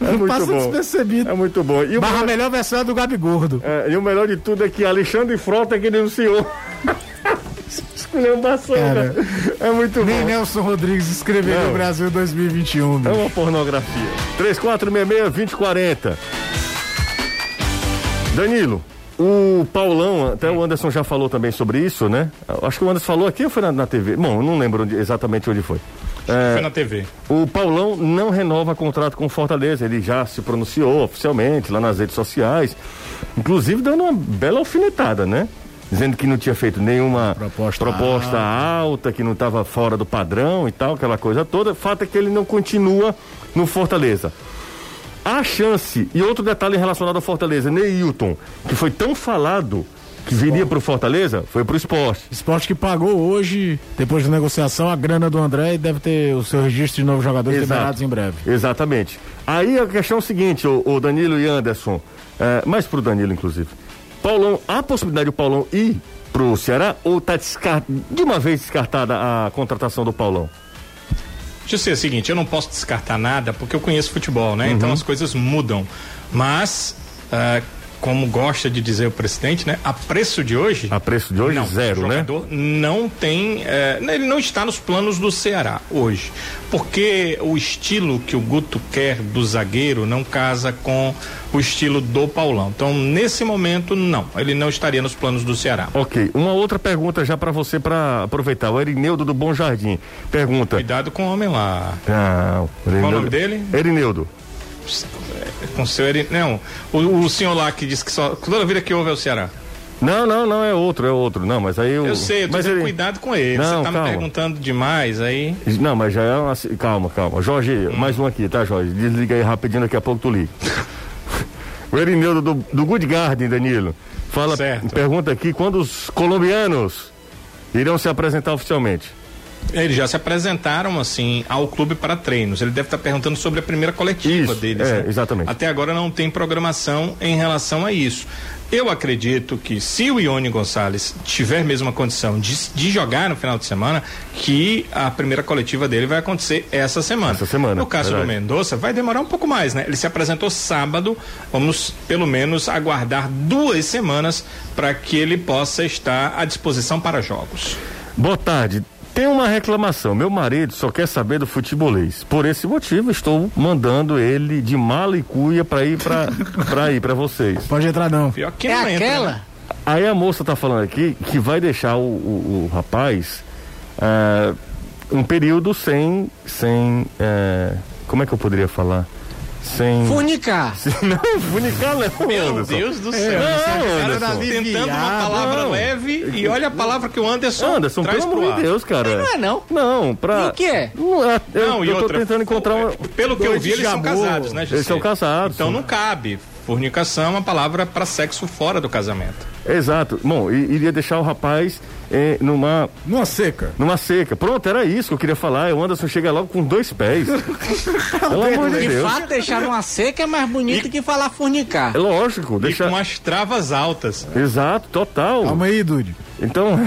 É muito passa bom. despercebido. É muito bom. E Barra melhor... melhor versão é do Gabi Gordo. É, e o melhor de tudo é que Alexandre Frota que denunciou. Esculhambação, cara. É muito bom. Nem Nelson Rodrigues escreveu no Brasil 2021. É uma pornografia. 3466-2040. Danilo, o Paulão, até o Anderson já falou também sobre isso, né? Acho que o Anderson falou aqui ou foi na, na TV? Bom, não lembro onde, exatamente onde foi. É, foi na TV. O Paulão não renova contrato com Fortaleza, ele já se pronunciou oficialmente lá nas redes sociais, inclusive dando uma bela alfinetada, né? Dizendo que não tinha feito nenhuma proposta, proposta alta, que não estava fora do padrão e tal, aquela coisa toda. Fato é que ele não continua no Fortaleza. A chance, e outro detalhe relacionado ao Fortaleza, Neilton, que foi tão falado que viria para o Fortaleza, foi para o esporte. Esporte que pagou hoje, depois da negociação, a grana do André e deve ter o seu registro de novos jogadores Exato. liberados em breve. Exatamente. Aí a questão é o seguinte, o, o Danilo e Anderson, é, mais para o Danilo, inclusive. Paulão, há possibilidade do Paulão ir para o Ceará ou está de uma vez descartada a contratação do Paulão? Deixa eu ser o seguinte, eu não posso descartar nada porque eu conheço futebol, né? Então uhum. Então as coisas mudam. Mas uh, como gosta de dizer o presidente, né? A preço de hoje. A preço de hoje, não, zero, o né? jogador não tem. É, ele não está nos planos do Ceará hoje. Porque o estilo que o Guto quer do zagueiro não casa com o estilo do Paulão. Então, nesse momento, não. Ele não estaria nos planos do Ceará. Ok. Uma outra pergunta já para você, para aproveitar. O Erineudo do Bom Jardim pergunta. Cuidado com o homem lá. Não. Qual o nome dele? Erineudo com seu Não, o, o senhor lá que disse que só. Toda vida que houve é o Ceará. Não, não, não, é outro, é outro. Não, mas aí eu. Eu sei, eu tô mas ele... cuidado com ele. Não, Você tá calma. me perguntando demais aí. Não, mas já é uma. Calma, calma. Jorge, hum. mais um aqui, tá, Jorge? Desliga aí rapidinho, daqui a pouco tu liga. o Erineudo do, do Good Garden, Danilo. Fala, certo. pergunta aqui quando os colombianos irão se apresentar oficialmente. Eles já se apresentaram assim ao clube para treinos. Ele deve estar perguntando sobre a primeira coletiva isso, deles. É, né? exatamente. Até agora não tem programação em relação a isso. Eu acredito que se o Ione Gonçalves tiver mesmo a condição de, de jogar no final de semana, que a primeira coletiva dele vai acontecer essa semana. Essa semana. No caso verdade. do Mendonça, vai demorar um pouco mais, né? Ele se apresentou sábado, vamos pelo menos aguardar duas semanas para que ele possa estar à disposição para jogos. Boa tarde. Tem uma reclamação. Meu marido só quer saber do futebolês. Por esse motivo, estou mandando ele de mala e cuia para ir para para ir para vocês. Pode entrar não. Pior que é não entra, aquela. Né? Aí a moça tá falando aqui que vai deixar o, o, o rapaz uh, um período sem sem uh, como é que eu poderia falar? Sem. Funicar. Não, funicar não. Meu Anderson. Deus do céu. É, não, Anderson. Tentando uma palavra não. leve e olha a palavra que o Anderson. Anderson, traz pelo amor de Deus, cara. Não é não. Não, pra. E o que é? Não, é, eu, não, eu tô outra, tentando encontrar uma. Pelo que eu vi, eles são casados, né, José? Eles são casados. Então não cabe. Fornicação é uma palavra para sexo fora do casamento. Exato. Bom, iria deixar o rapaz eh, numa. Numa seca. Numa seca. Pronto, era isso que eu queria falar. O Anderson chega logo com dois pés. Pelo amor de Deus. De fato, deixar numa seca é mais bonito e... que falar fornicar. É lógico. Deixar... E com as travas altas. Exato, total. Calma aí, Dude. Então,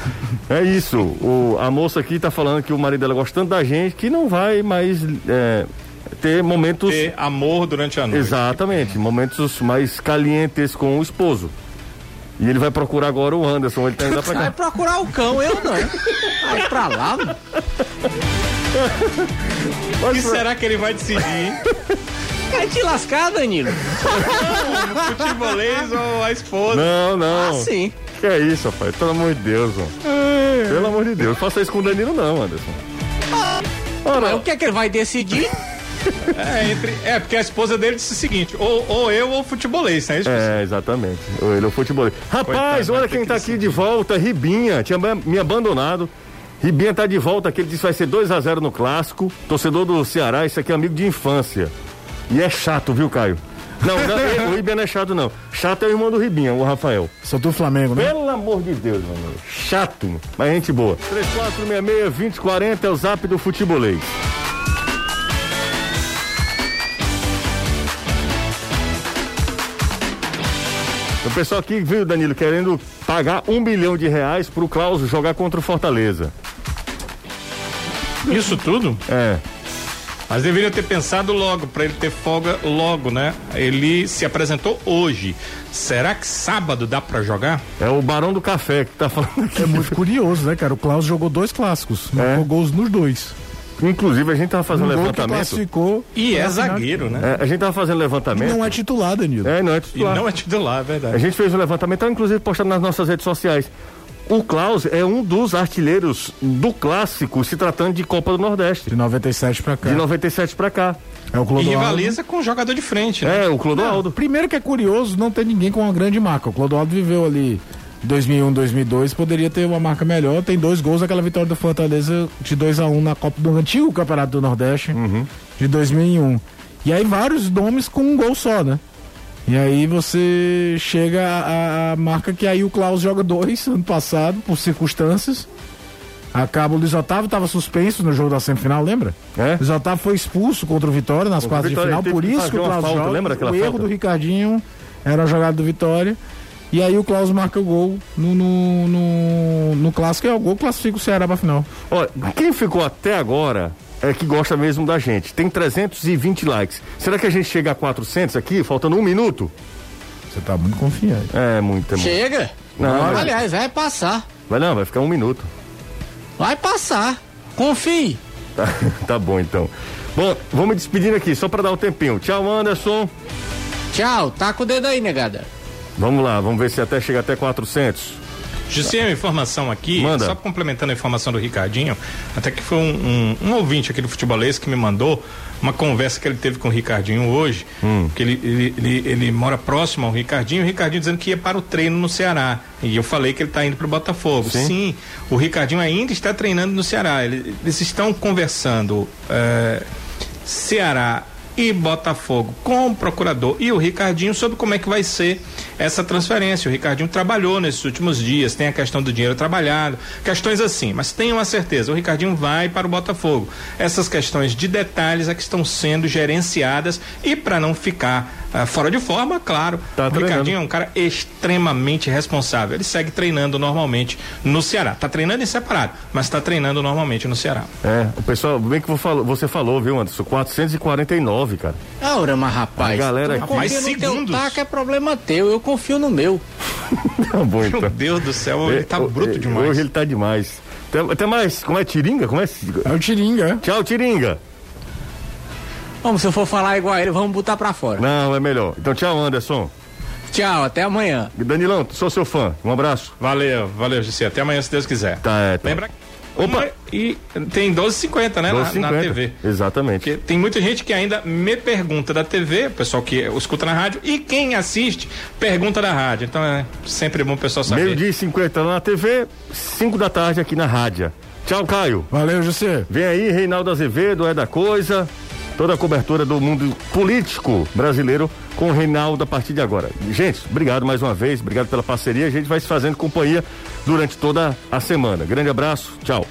é isso. O, a moça aqui tá falando que o marido dela gostando da gente, que não vai mais. É, ter momentos. Ter amor durante a noite. Exatamente, momentos mais calientes com o esposo. E ele vai procurar agora o Anderson. Ele tá indo pra cá. Vai procurar o cão, eu não. Vai pra lá. O que será que ele vai decidir? Vai te lascar, Danilo. Não, no futebolês ou a esposa. Não, não. Ah, sim. Que é isso, rapaz? Pelo amor de Deus, mano. É. Pelo amor de Deus. Faça isso com o Danilo, não, Anderson. Ora, Mas o que é que ele vai decidir? É, entre, é, porque a esposa dele disse o seguinte: ou, ou eu ou futebolês, não é isso? É, exatamente. Ou ele ou futebolês. Rapaz, Coitado, olha quem tá aqui de volta, Ribinha. Tinha me abandonado. Ribinha tá de volta aqui, ele disse que vai ser 2 a 0 no clássico. Torcedor do Ceará, isso aqui é amigo de infância. E é chato, viu, Caio? Não, não o Ribinha não é chato, não. Chato é o irmão do Ribinha, o Rafael. Sou do Flamengo, né? Pelo amor de Deus, mano. Chato, mas gente boa. 3466-2040 é o zap do futebolês. O pessoal aqui, viu, Danilo, querendo pagar um bilhão de reais pro Klaus jogar contra o Fortaleza. Isso tudo? É. Mas deveria ter pensado logo, para ele ter folga logo, né? Ele se apresentou hoje. Será que sábado dá para jogar? É o Barão do Café que tá falando aqui. É muito curioso, né, cara? O Klaus jogou dois clássicos, É. marcou gols nos dois. Inclusive, a gente tava fazendo Um levantamento. classificou. E é zagueiro, né? É, a gente tava fazendo E levantamento. não é titular, Danilo. É, não é E titular. não é titular, é A verdade. gente fez um levantamento, tá, inclusive postado nas nossas redes sociais. O Klaus é um dos artilheiros do clássico, se tratando de Copa do Nordeste. De 97 pra cá. De 97 pra cá. É o E Clodoaldo. rivaliza com o jogador de frente, né? É, o Clodoaldo. Primeiro que é curioso não ter ninguém com uma grande marca. O Clodoaldo viveu ali 2001, 2002, poderia ter uma marca melhor. Tem dois gols daquela vitória do Fortaleza de 2 a 1 na Copa do antigo Campeonato do Nordeste de 2001. E aí vários nomes com um gol só, né? E aí você chega à, à marca que aí o Klaus joga dois ano passado, por circunstâncias. Acaba o Luiz Otávio estava suspenso no jogo da semifinal, lembra? É. Luiz Otávio foi expulso contra o Vitória nas Contra quartas de Vitória, final, ele por isso que o Klaus falta, joga. o erro falta? do Ricardinho era a jogada do Vitória. E aí o Klaus marca o gol no, no, no, no clássico e é o gol que classifica o Ceará pra final. Olha, quem ficou até agora é que gosta mesmo da gente. Tem 320 likes. Será que a gente chega a 400 aqui, faltando um minuto? Você tá muito confiante. É, muito, é muito. Chega. Não, mas- Aliás, vai passar. Vai não, vai ficar um minuto. Vai passar. Confie. Tá, tá bom, então. Bom, vamos despedindo aqui, só pra dar um tempinho. Tchau, Anderson. Tchau. Tá com o dedo aí, negada. Vamos lá, vamos ver se até chega até 400. Jussi, uma informação aqui, Manda. só complementando a informação do Ricardinho, até que foi um, um, um ouvinte aqui do futebolês que me mandou uma conversa que ele teve com o Ricardinho hoje, que ele, ele, ele, ele mora próximo ao Ricardinho, o Ricardinho dizendo que ia para o treino no Ceará. E eu falei que ele está indo para o Botafogo. Sim. Sim. o Ricardinho ainda está treinando no Ceará. Ele- Eles estão conversando. eh, Ceará e Botafogo com o procurador e o Ricardinho sobre como é que vai ser essa transferência. O Ricardinho trabalhou nesses últimos dias, tem a questão do dinheiro trabalhado, questões assim, mas tenham a certeza, o Ricardinho vai para o Botafogo. Essas questões de detalhes é que estão sendo gerenciadas e para não ficar ah, fora de forma, claro, Tá o treinando. Ricardinho é um cara extremamente responsável. Ele segue treinando normalmente no Ceará. Tá treinando em separado, mas está treinando normalmente no Ceará. É, o pessoal, bem que você falou, viu, Anderson? 449, cara. Ora, mas rapaz. A galera aqui- Mas segundos. taco é problema teu. Eu confio no meu. Tá bom, então. Meu Deus do céu, ele tá É, bruto é, demais. Hoje ele tá demais. Até, até mais, como é? Tiringa? Como é? É o Tiringa, é? Tchau, Tiringa. Vamos, se eu for falar igual a ele, vamos botar pra fora. Não, é melhor. Então, tchau, Anderson. Tchau, até amanhã. Danilão, sou seu fã. Um abraço. Valeu, valeu, Gissi. Até amanhã, se Deus quiser. Tá, é, tá. Lembra? Opa! Uma- e tem 12h50, né? na- 12,50. Na, TV. Exatamente. Porque tem muita gente que ainda me pergunta da TV, o pessoal que escuta na rádio, e quem assiste pergunta da rádio. Então é sempre bom o pessoal saber. Meio-dia e 50 lá na TV, 5 da tarde aqui na rádio. Tchau, Caio. Valeu, José. Vem aí, Reinaldo Azevedo, é da coisa. Toda a cobertura do mundo político brasileiro com o Reinaldo a partir de agora. Gente, obrigado mais uma vez, obrigado pela parceria. A gente vai se fazendo companhia durante toda a semana. Grande abraço, tchau.